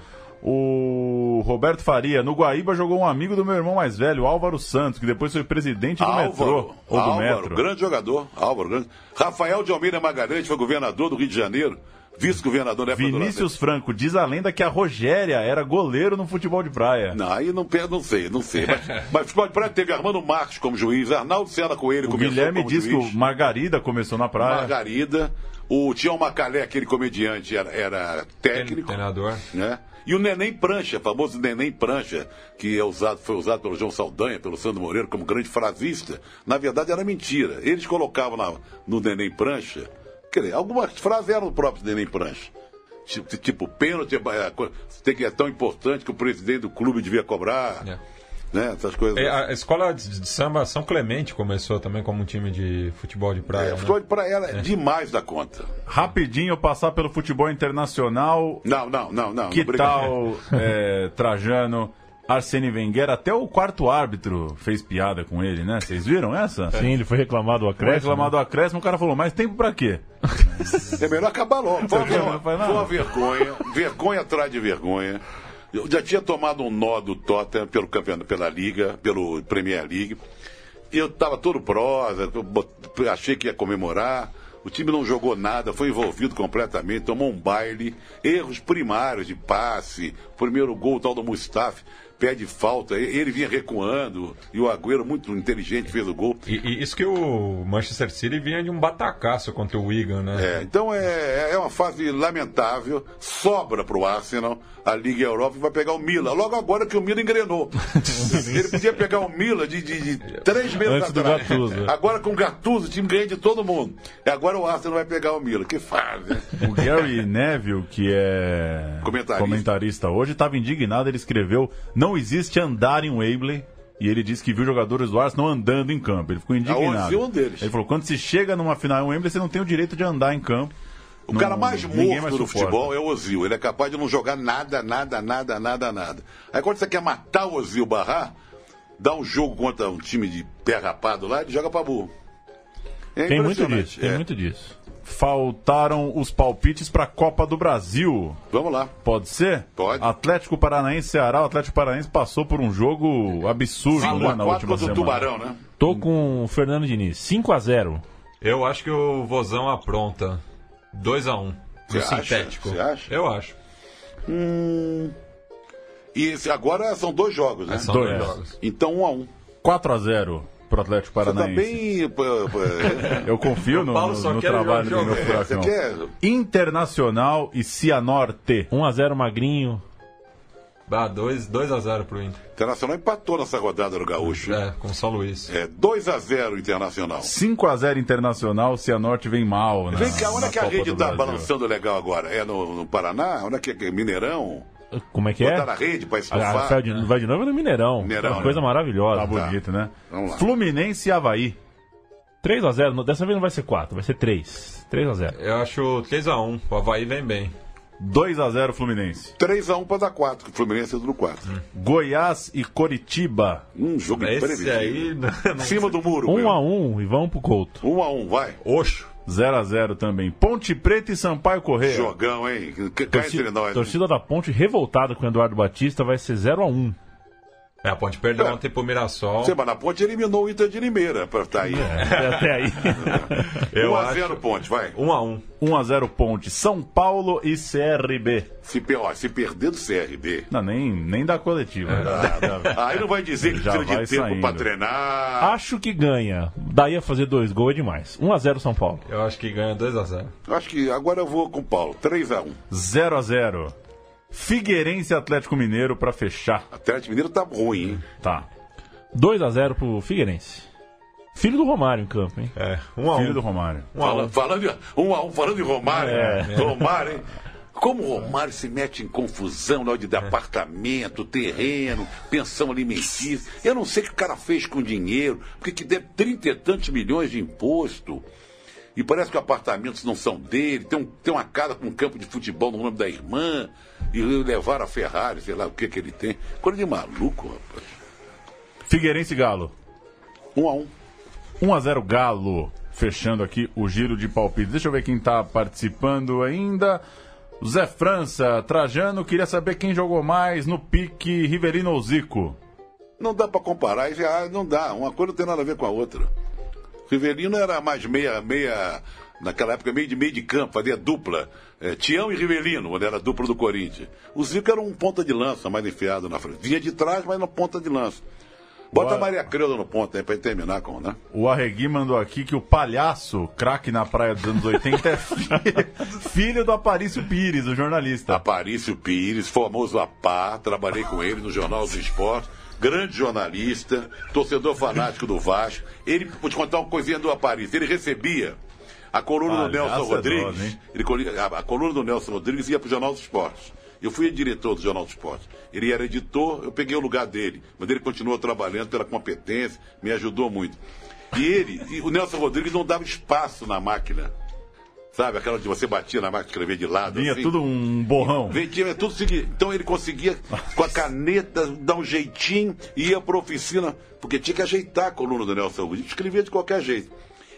O Roberto Faria, no Guaíba jogou um amigo do meu irmão mais velho, Álvaro Santos, que depois foi presidente do metrô. Ou do Álvaro, metro. grande jogador. Álvaro, grande. Rafael de Almeida Magalhães foi governador do Rio de Janeiro, vice-governador da do Vinícius Franco, diz a lenda que a Rogéria era goleiro no futebol de praia. Não, aí não, não sei, não sei. Mas, mas futebol de praia teve Armando Marques como juiz, Arnaldo Sena Coelho O começou Guilherme como diz que o Margarida começou na praia. Margarida, o Tião Macalé, aquele comediante, era, era técnico. Treinador. né? E o Neném Prancha, famoso Neném Prancha, que é usado, foi usado pelo João Saldanha, pelo Sandro Moreira como grande frasista, na verdade era mentira. Eles colocavam na- no Neném Prancha, quer dizer, algumas frases eram do próprio Neném Prancha. Tipo, tipo pênalti é, tem que é tão importante que o presidente do clube devia cobrar. É. Né? Essas coisas. É, a escola de samba São Clemente começou também como um time de futebol de praia. É, né? futebol de praia era demais da conta. Rapidinho passar pelo futebol internacional. Não, não, não, não. Que não tal é, Trajano, Arsene Wenger? Até o quarto árbitro fez piada com ele, né? Vocês viram essa? Sim, ele foi reclamado do Foi acréscimo. reclamado do acréscimo, o cara falou, mais tempo pra quê? É melhor acabar logo. Foi, foi, uma vergonha, vergonha atrás de vergonha. Eu já tinha tomado um nó do Tottenham pelo campeonato, pela Liga, pelo Premier League. Eu estava todo prosa, achei que ia comemorar. O time não jogou nada, foi envolvido completamente, tomou um baile, erros primários de passe, primeiro gol tal do Mustafi, pede falta, ele vinha recuando, e o Agüero, muito inteligente, fez o gol. E, e isso que o Manchester City vinha de um batacaço contra o Wigan, né? É, então é, é uma fase lamentável, sobra para o Arsenal, a Liga Europa e vai pegar o Milan. Logo agora que o Milan engrenou. Ele podia pegar o Milan de, de- de três meses Antes atrás. Agora com o Gattuso, o time ganha de todo mundo. E agora o Arsenal vai pegar o Milan. Que fase, né? O Gary Neville, que é Comentarista. comentarista hoje, estava indignado. Ele escreveu: Não existe andar em Wembley. e ele disse que viu jogadores do Arsenal andando em campo. Ele ficou indignado. É um deles. Ele falou: quando se chega numa final em Wembley, você não tem o direito de andar em campo. O Não- cara mais morto do suporta. futebol é o Ozil. Ele é capaz de não jogar nada, nada, nada, nada, nada. Aí quando você quer matar o Ozil barrar, dá um jogo contra um time de pé rapado lá, ele joga pra burro. É Tem muito disso, tem É. muito disso. Faltaram os palpites para a Copa do Brasil. Vamos lá. Pode ser? Pode. Atlético Paranaense Ceará. O Atlético Paranaense passou por um jogo absurdo Cinco né, a na última semana. Tubarão, né? Tô com o Fernando Diniz. 5x0. Eu acho que o Vozão apronta. 2x1. Você No acha? sintético. Você acha? Eu acho. E esse, agora são dois jogos, né? São Dois. dois jogos. Então um a um. 4 a 0 pro Atlético Você tá Paranaense. bem. pô, Eu confio no, no- no trabalho do meu é, furacão. Internacional e Cianorte. 1x0 Magrinho. Dá 2x0 pro Inter. Internacional empatou nessa rodada no Gaúcho. É, com o São Luís. É 2 a 0 Internacional. 5 a 0 Internacional, Cianorte vem mal. Na, Vem cá, onde é que a Copa rede tá Brasil. balançando legal agora? É no, no Paraná? Onde é que é? Mineirão? Como é que é? Botaram a rede pra Ah, estofar? vai, de, vai de novo no Mineirão. Mineirão, Uma coisa né? maravilhosa. Tá bonito, né? Vamos lá. Fluminense e Havaí. 3x0. Dessa vez não vai ser 4, vai ser 3. 3x0. Eu acho 3x1. O Havaí vem bem. 2 a 0 Fluminense. 3 a 1 pra dar 4, que o Fluminense entra no 4. Goiás e Coritiba. Um jogo Esse imprevisível. aí. Não... Cima do muro. 1x1 e vamos pro Couto. 1 a 1 vai. Oxo. 0 a 0 também. Ponte Preta e Sampaio Correia. Jogão, hein? Que- Cá entre nós. torcida da Ponte revoltada com o Eduardo Batista vai ser 0x1. É, a Ponte perdeu É. ontem pro Mirassol. Você, mas na ponte eliminou o Inter de Limeira pra estar aí. Até aí. Eu 1 a acho 0 ponte, vai. 1x1. 1 a 0 Ponte. São Paulo e CRB. Se, ó, se perder do CRB, Não, nem, nem da coletiva. aí não vai dizer que Já precisa de tempo saindo. pra treinar. Acho que ganha. Daí a fazer dois gols é demais. 1x0 São Paulo. Eu acho que ganha 2x0. Acho que agora eu vou com o Paulo. 3 a 1 0 a 0 Figueirense e Atlético Mineiro pra fechar. Atlético Mineiro tá ruim, hein? Tá. 2x0 pro Figueirense. Filho do Romário em campo, hein? É, 1x1. Filho do Romário. Fala- falando, em- um a um, falando em Romário. É. Romário, hein? Como o Romário se mete em confusão na hora de dar apartamento, terreno, pensão alimentícia. Eu não sei o que o cara fez com dinheiro, porque que deve trinta e tantos milhões de imposto. E parece que os apartamentos não são dele. Tem, um, tem uma casa com um campo de futebol no nome da irmã. E levaram a Ferrari, sei lá o que que ele tem. Coisa de maluco, rapaz. Figueirense e Galo. Um a um. 1 a 0 Galo. Fechando aqui o giro de palpites. Deixa eu ver quem tá participando ainda. Zé França, Trajano, queria saber quem jogou mais no pique Riverino ou Zico. Não dá pra comparar, já não dá. Uma coisa não tem nada a ver com a outra. Rivelino era mais meia, meia, naquela época meio de meio de campo, fazia dupla. É, Tião e Rivelino, quando era dupla do Corinthians. O Zico era um ponta de lança, mais enfiado na frente. Vinha de trás, mas na ponta de lança. Bota a Maria Creuda no ponto aí pra terminar com, né? O Arregui mandou aqui que o palhaço, craque na praia dos anos 80, é fi- filho do Aparício Pires, o jornalista. Aparício Pires, famoso Apá, trabalhei com ele no Jornal dos Esportes, grande jornalista, torcedor fanático do Vasco. Ele, vou te contar uma coisinha do Aparício, ele recebia a coluna do Palhaço Nelson Rodrigues. ele, a, a coluna do Nelson Rodrigues ia pro Jornal dos Esportes. Eu fui diretor do Jornal dos Esportes. Ele era editor, eu peguei o lugar dele. Mas ele continuou trabalhando pela competência, me ajudou muito. E ele, e o Nelson Rodrigues não dava espaço na máquina. Sabe, aquela de você batia na máquina, escrever de lado. Vinha assim. tudo um borrão. Vendia tudo. Então ele conseguia, com a caneta, dar um jeitinho e ia para oficina, porque tinha que ajeitar a coluna do Nelson Rodrigues. Escrevia de qualquer jeito.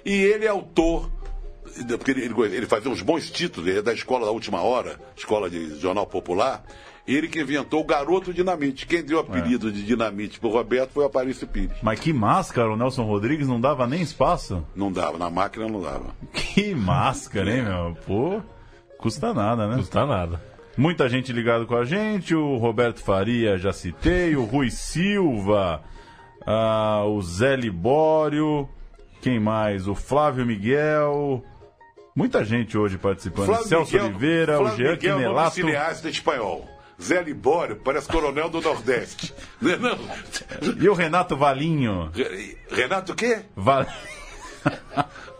E ele é autor, porque ele, ele, ele fazia uns bons títulos, ele é da escola da última hora, escola de jornal popular. Ele que inventou o garoto dinamite. Quem deu o apelido de dinamite pro Roberto foi o Aparício Pires. Mas que máscara, o Nelson Rodrigues não dava nem espaço. Não dava, na máquina não dava. Que máscara, hein, meu? Pô, custa nada, né? Tá nada. Muita gente ligado com a gente, o Roberto Faria, já citei, o Rui Silva, ah, o Zé Libório, quem mais? O Flávio Miguel. Muita gente hoje participando. Celso Oliveira, o Flávio Jean Miguel, nome Quinelato. cineasta espanhol. Zé Libório, parece coronel do Nordeste. Não é não? E o Renato Valinho. Re- Renato o quê? Va-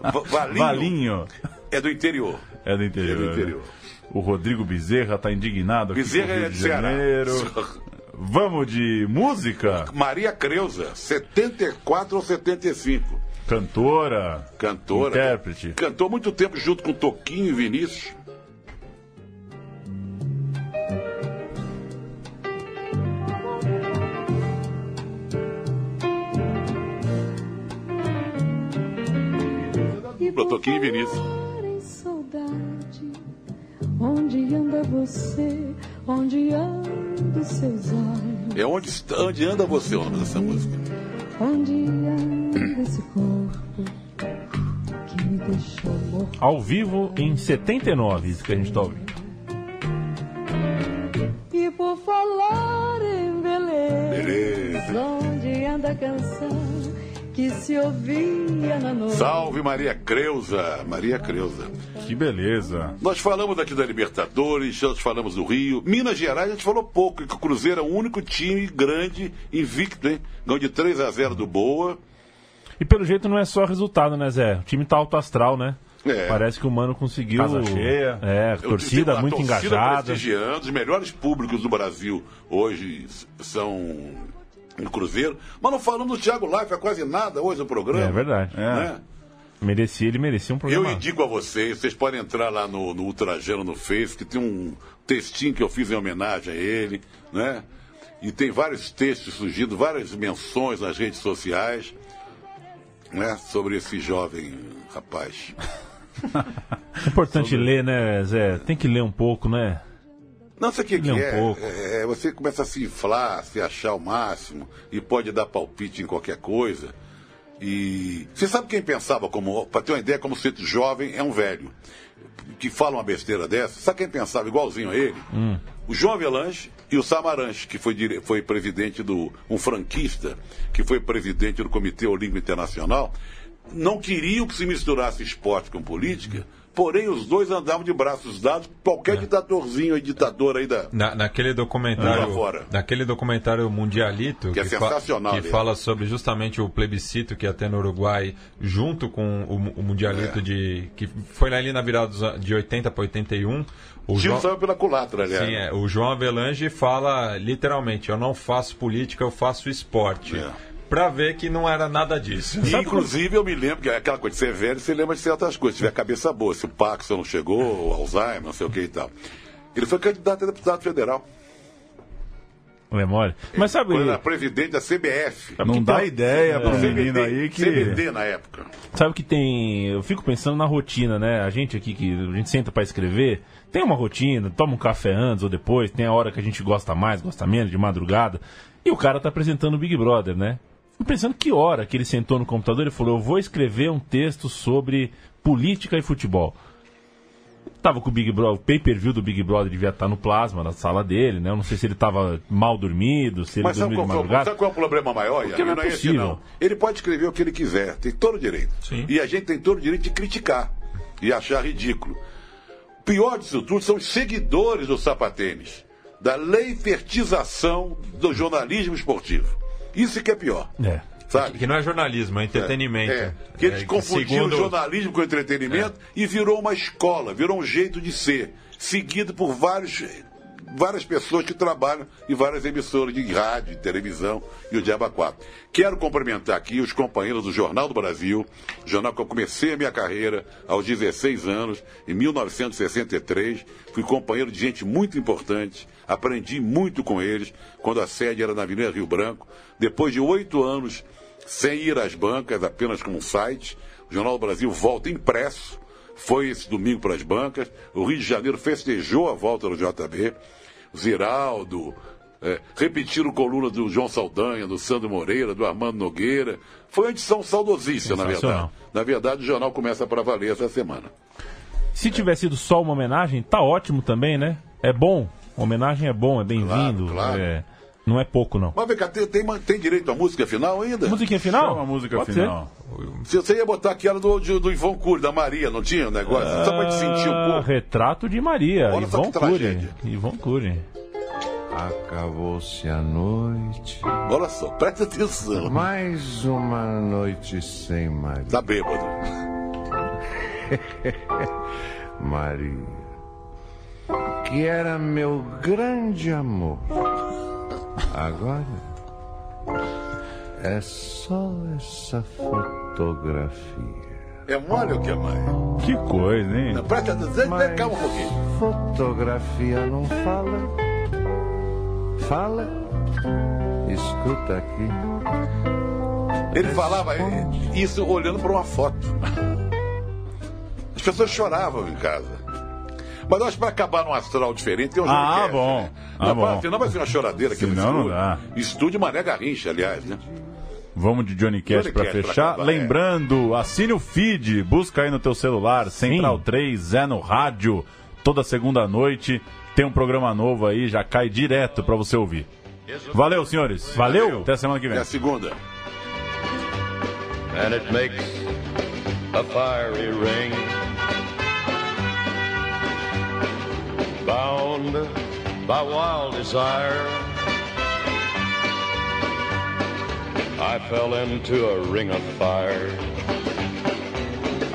Va- Valinho? Valinho. É do interior. É do interior. É do né? interior. O Rodrigo Bezerra tá indignado aqui Bezerra com o Rio é de de Ceará. Janeiro. Vamos de música? Maria Creuza, 74 ou 75. Cantora. Cantora. Intérprete. Cantou muito tempo junto com Toquinho e Vinícius. Pro Toquinho e Vinícius. em saudade. Onde anda você? Onde andam seus olhos? É onde, está- onde anda você, o nome dessa música. Onde anda esse corpo que me deixou morto? Ao vivo em 79, isso que a gente tá ouvindo. E por falar em beleza, Beleza. onde anda a canção que se noite? Salve Maria Creuza. Maria Creuza. Que beleza. Nós falamos aqui da Libertadores, nós falamos do Rio. Minas Gerais a gente falou pouco, que o Cruzeiro é o único time grande, invicto, hein? Ganhou de 3 a 0 do Boa. E pelo jeito não é só resultado, né, Zé? O time tá alto astral, né? É. Parece que o Mano conseguiu. Casa cheia. É, torcida digo, muito torcida engajada. prestigiando, os melhores públicos do Brasil hoje são no Cruzeiro. Mas não falamos do Thiago Life, é quase nada hoje no programa. É verdade. Né? Merecia, ele merecia um Eu programa. indico a vocês, vocês podem entrar lá no, no Ultrajano no Face, que tem um textinho que eu fiz em homenagem a ele, né? E tem vários textos surgindo, várias menções nas redes sociais, né? Sobre esse jovem rapaz. É importante ler, né, Zé? Tem que ler um pouco, né? Não sei o que, que um é. pouco. É, é, Você começa a se inflar, se achar o máximo e pode dar palpite em qualquer coisa. E você sabe quem pensava como, para ter uma ideia, como se jovem é um velho que fala uma besteira dessa? Sabe quem pensava igualzinho a ele? Hum. O João Avelange e o Samaranch, que foi, dire- foi presidente do. um franquista, que foi presidente do Comitê Olímpico Internacional, não queriam que se misturasse esporte com política, porém os dois andavam de braços dados, qualquer ditadorzinho e ditador aí da. Na, naquele documentário, afora. naquele documentário Mundialito Que é sensacional, que fala sobre justamente o plebiscito que ia ter no Uruguai, junto com o, o Mundialito É. de que foi ali na virada dos de 80 para 81. O O Gil João, saiu pela culatra, aliás. sim, é, o João Avelange fala literalmente: eu não faço política, eu faço esporte. É. Pra ver que não era nada disso. E, inclusive, eu me lembro que é aquela coisa de ser velho, você lembra de certas coisas. Se tiver cabeça boa, se o Paxson não chegou, o Alzheimer, não sei o que e tal. Ele foi candidato a deputado federal. É mole. Mas sabe. Quando era presidente da CBF. Não que dá tem- ideia pro CBD, menino aí que. CBD na época. Sabe que tem. Eu fico pensando na rotina, né? A gente aqui que a gente senta pra escrever, tem uma rotina, toma um café antes ou depois, tem a hora que a gente gosta mais, gosta menos, de madrugada. E o cara tá apresentando o Big Brother, né? Fico pensando que hora que ele sentou no computador e falou: Eu vou escrever um texto sobre política e futebol. Tava com o Big Brother, o pay-per-view do Big Brother devia estar no plasma, na sala dele, né? Eu não sei se ele tava mal dormido, se ele Mas dormiu qual, de foi- madrugada. sabe qual é o problema maior? Porque Ian? não é esse, não. Ele pode escrever o que ele quiser, tem todo o direito. Sim. E a gente tem todo o direito de criticar e achar ridículo. O pior disso tudo são os seguidores do sapatênis, da leitertização do jornalismo esportivo. Isso que é pior. É. Sabe? Que não é jornalismo, é entretenimento. É, que eles É, confundiam segundo- o jornalismo com o entretenimento e virou uma escola, virou um jeito de ser, seguido por vários, várias pessoas que trabalham em várias emissoras de rádio, de televisão e o Diaba 4. Quero cumprimentar aqui os companheiros do Jornal do Brasil, jornal que eu comecei a minha carreira aos 16 anos, em 1963. Fui companheiro de gente muito importante, aprendi muito com eles quando a sede era na Avenida Rio Branco. Depois de oito anos sem ir às bancas, apenas como um site. O Jornal do Brasil volta impresso. Foi esse domingo para as bancas. O Rio de Janeiro festejou a volta do JB. Ziraldo. É, repetiram coluna do João Saldanha, do Sandro Moreira, do Armando Nogueira. Foi uma edição saudosíssima, na verdade. Na verdade, o jornal começa para valer essa semana. Se tivesse sido só uma homenagem, tá ótimo também, né? É bom. Homenagem é bom, é bem-vindo. Claro, claro. é- Não é pouco, não. Mas vem cá, tem, tem, tem direito à música final ainda? Musiquinha final? Chama a música Pode final. Se você ia botar aquela do, do, do Ivon Cury, da Maria, não tinha o negócio? Só pra te sentir um Ah, pouco. Retrato de Maria. Olha Ivon Cury. Ivon Cury. Acabou-se a noite, Olha só, presta atenção. mais uma noite sem Maria. Tá bêbado. Maria, que era meu grande amor. Agora é só essa fotografia. É mole ou que é mãe? Que coisa, hein? Não, presta atenção, Mas calma um pouquinho. fotografia não fala. Fala. Escuta aqui. Ele falava isso olhando para uma foto. As pessoas choravam em casa. Mas eu acho que para acabar num astral diferente tem um Ah, Johnny Cash, bom. né? Ah, não, bom. Senão vai ser uma choradeira aqui no Senão não estúdio. dá. Estúdio Mané Garrincha, aliás, né? Vamos de Johnny Cash Johnny pra Cash pra fechar. acabar, Lembrando, assine o feed, busca aí no teu celular, Central 3, Zé no Rádio, toda segunda noite. Tem um programa novo aí, já cai direto pra você ouvir. Valeu, senhores. Valeu. Até semana que vem. É a segunda. and it makes a fiery ring. Bound by wild desire, I fell into a ring of fire.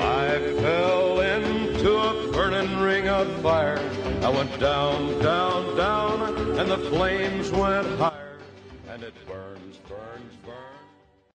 I fell into a burning ring of fire. I went down, down, down, and the flames went higher. And it burns.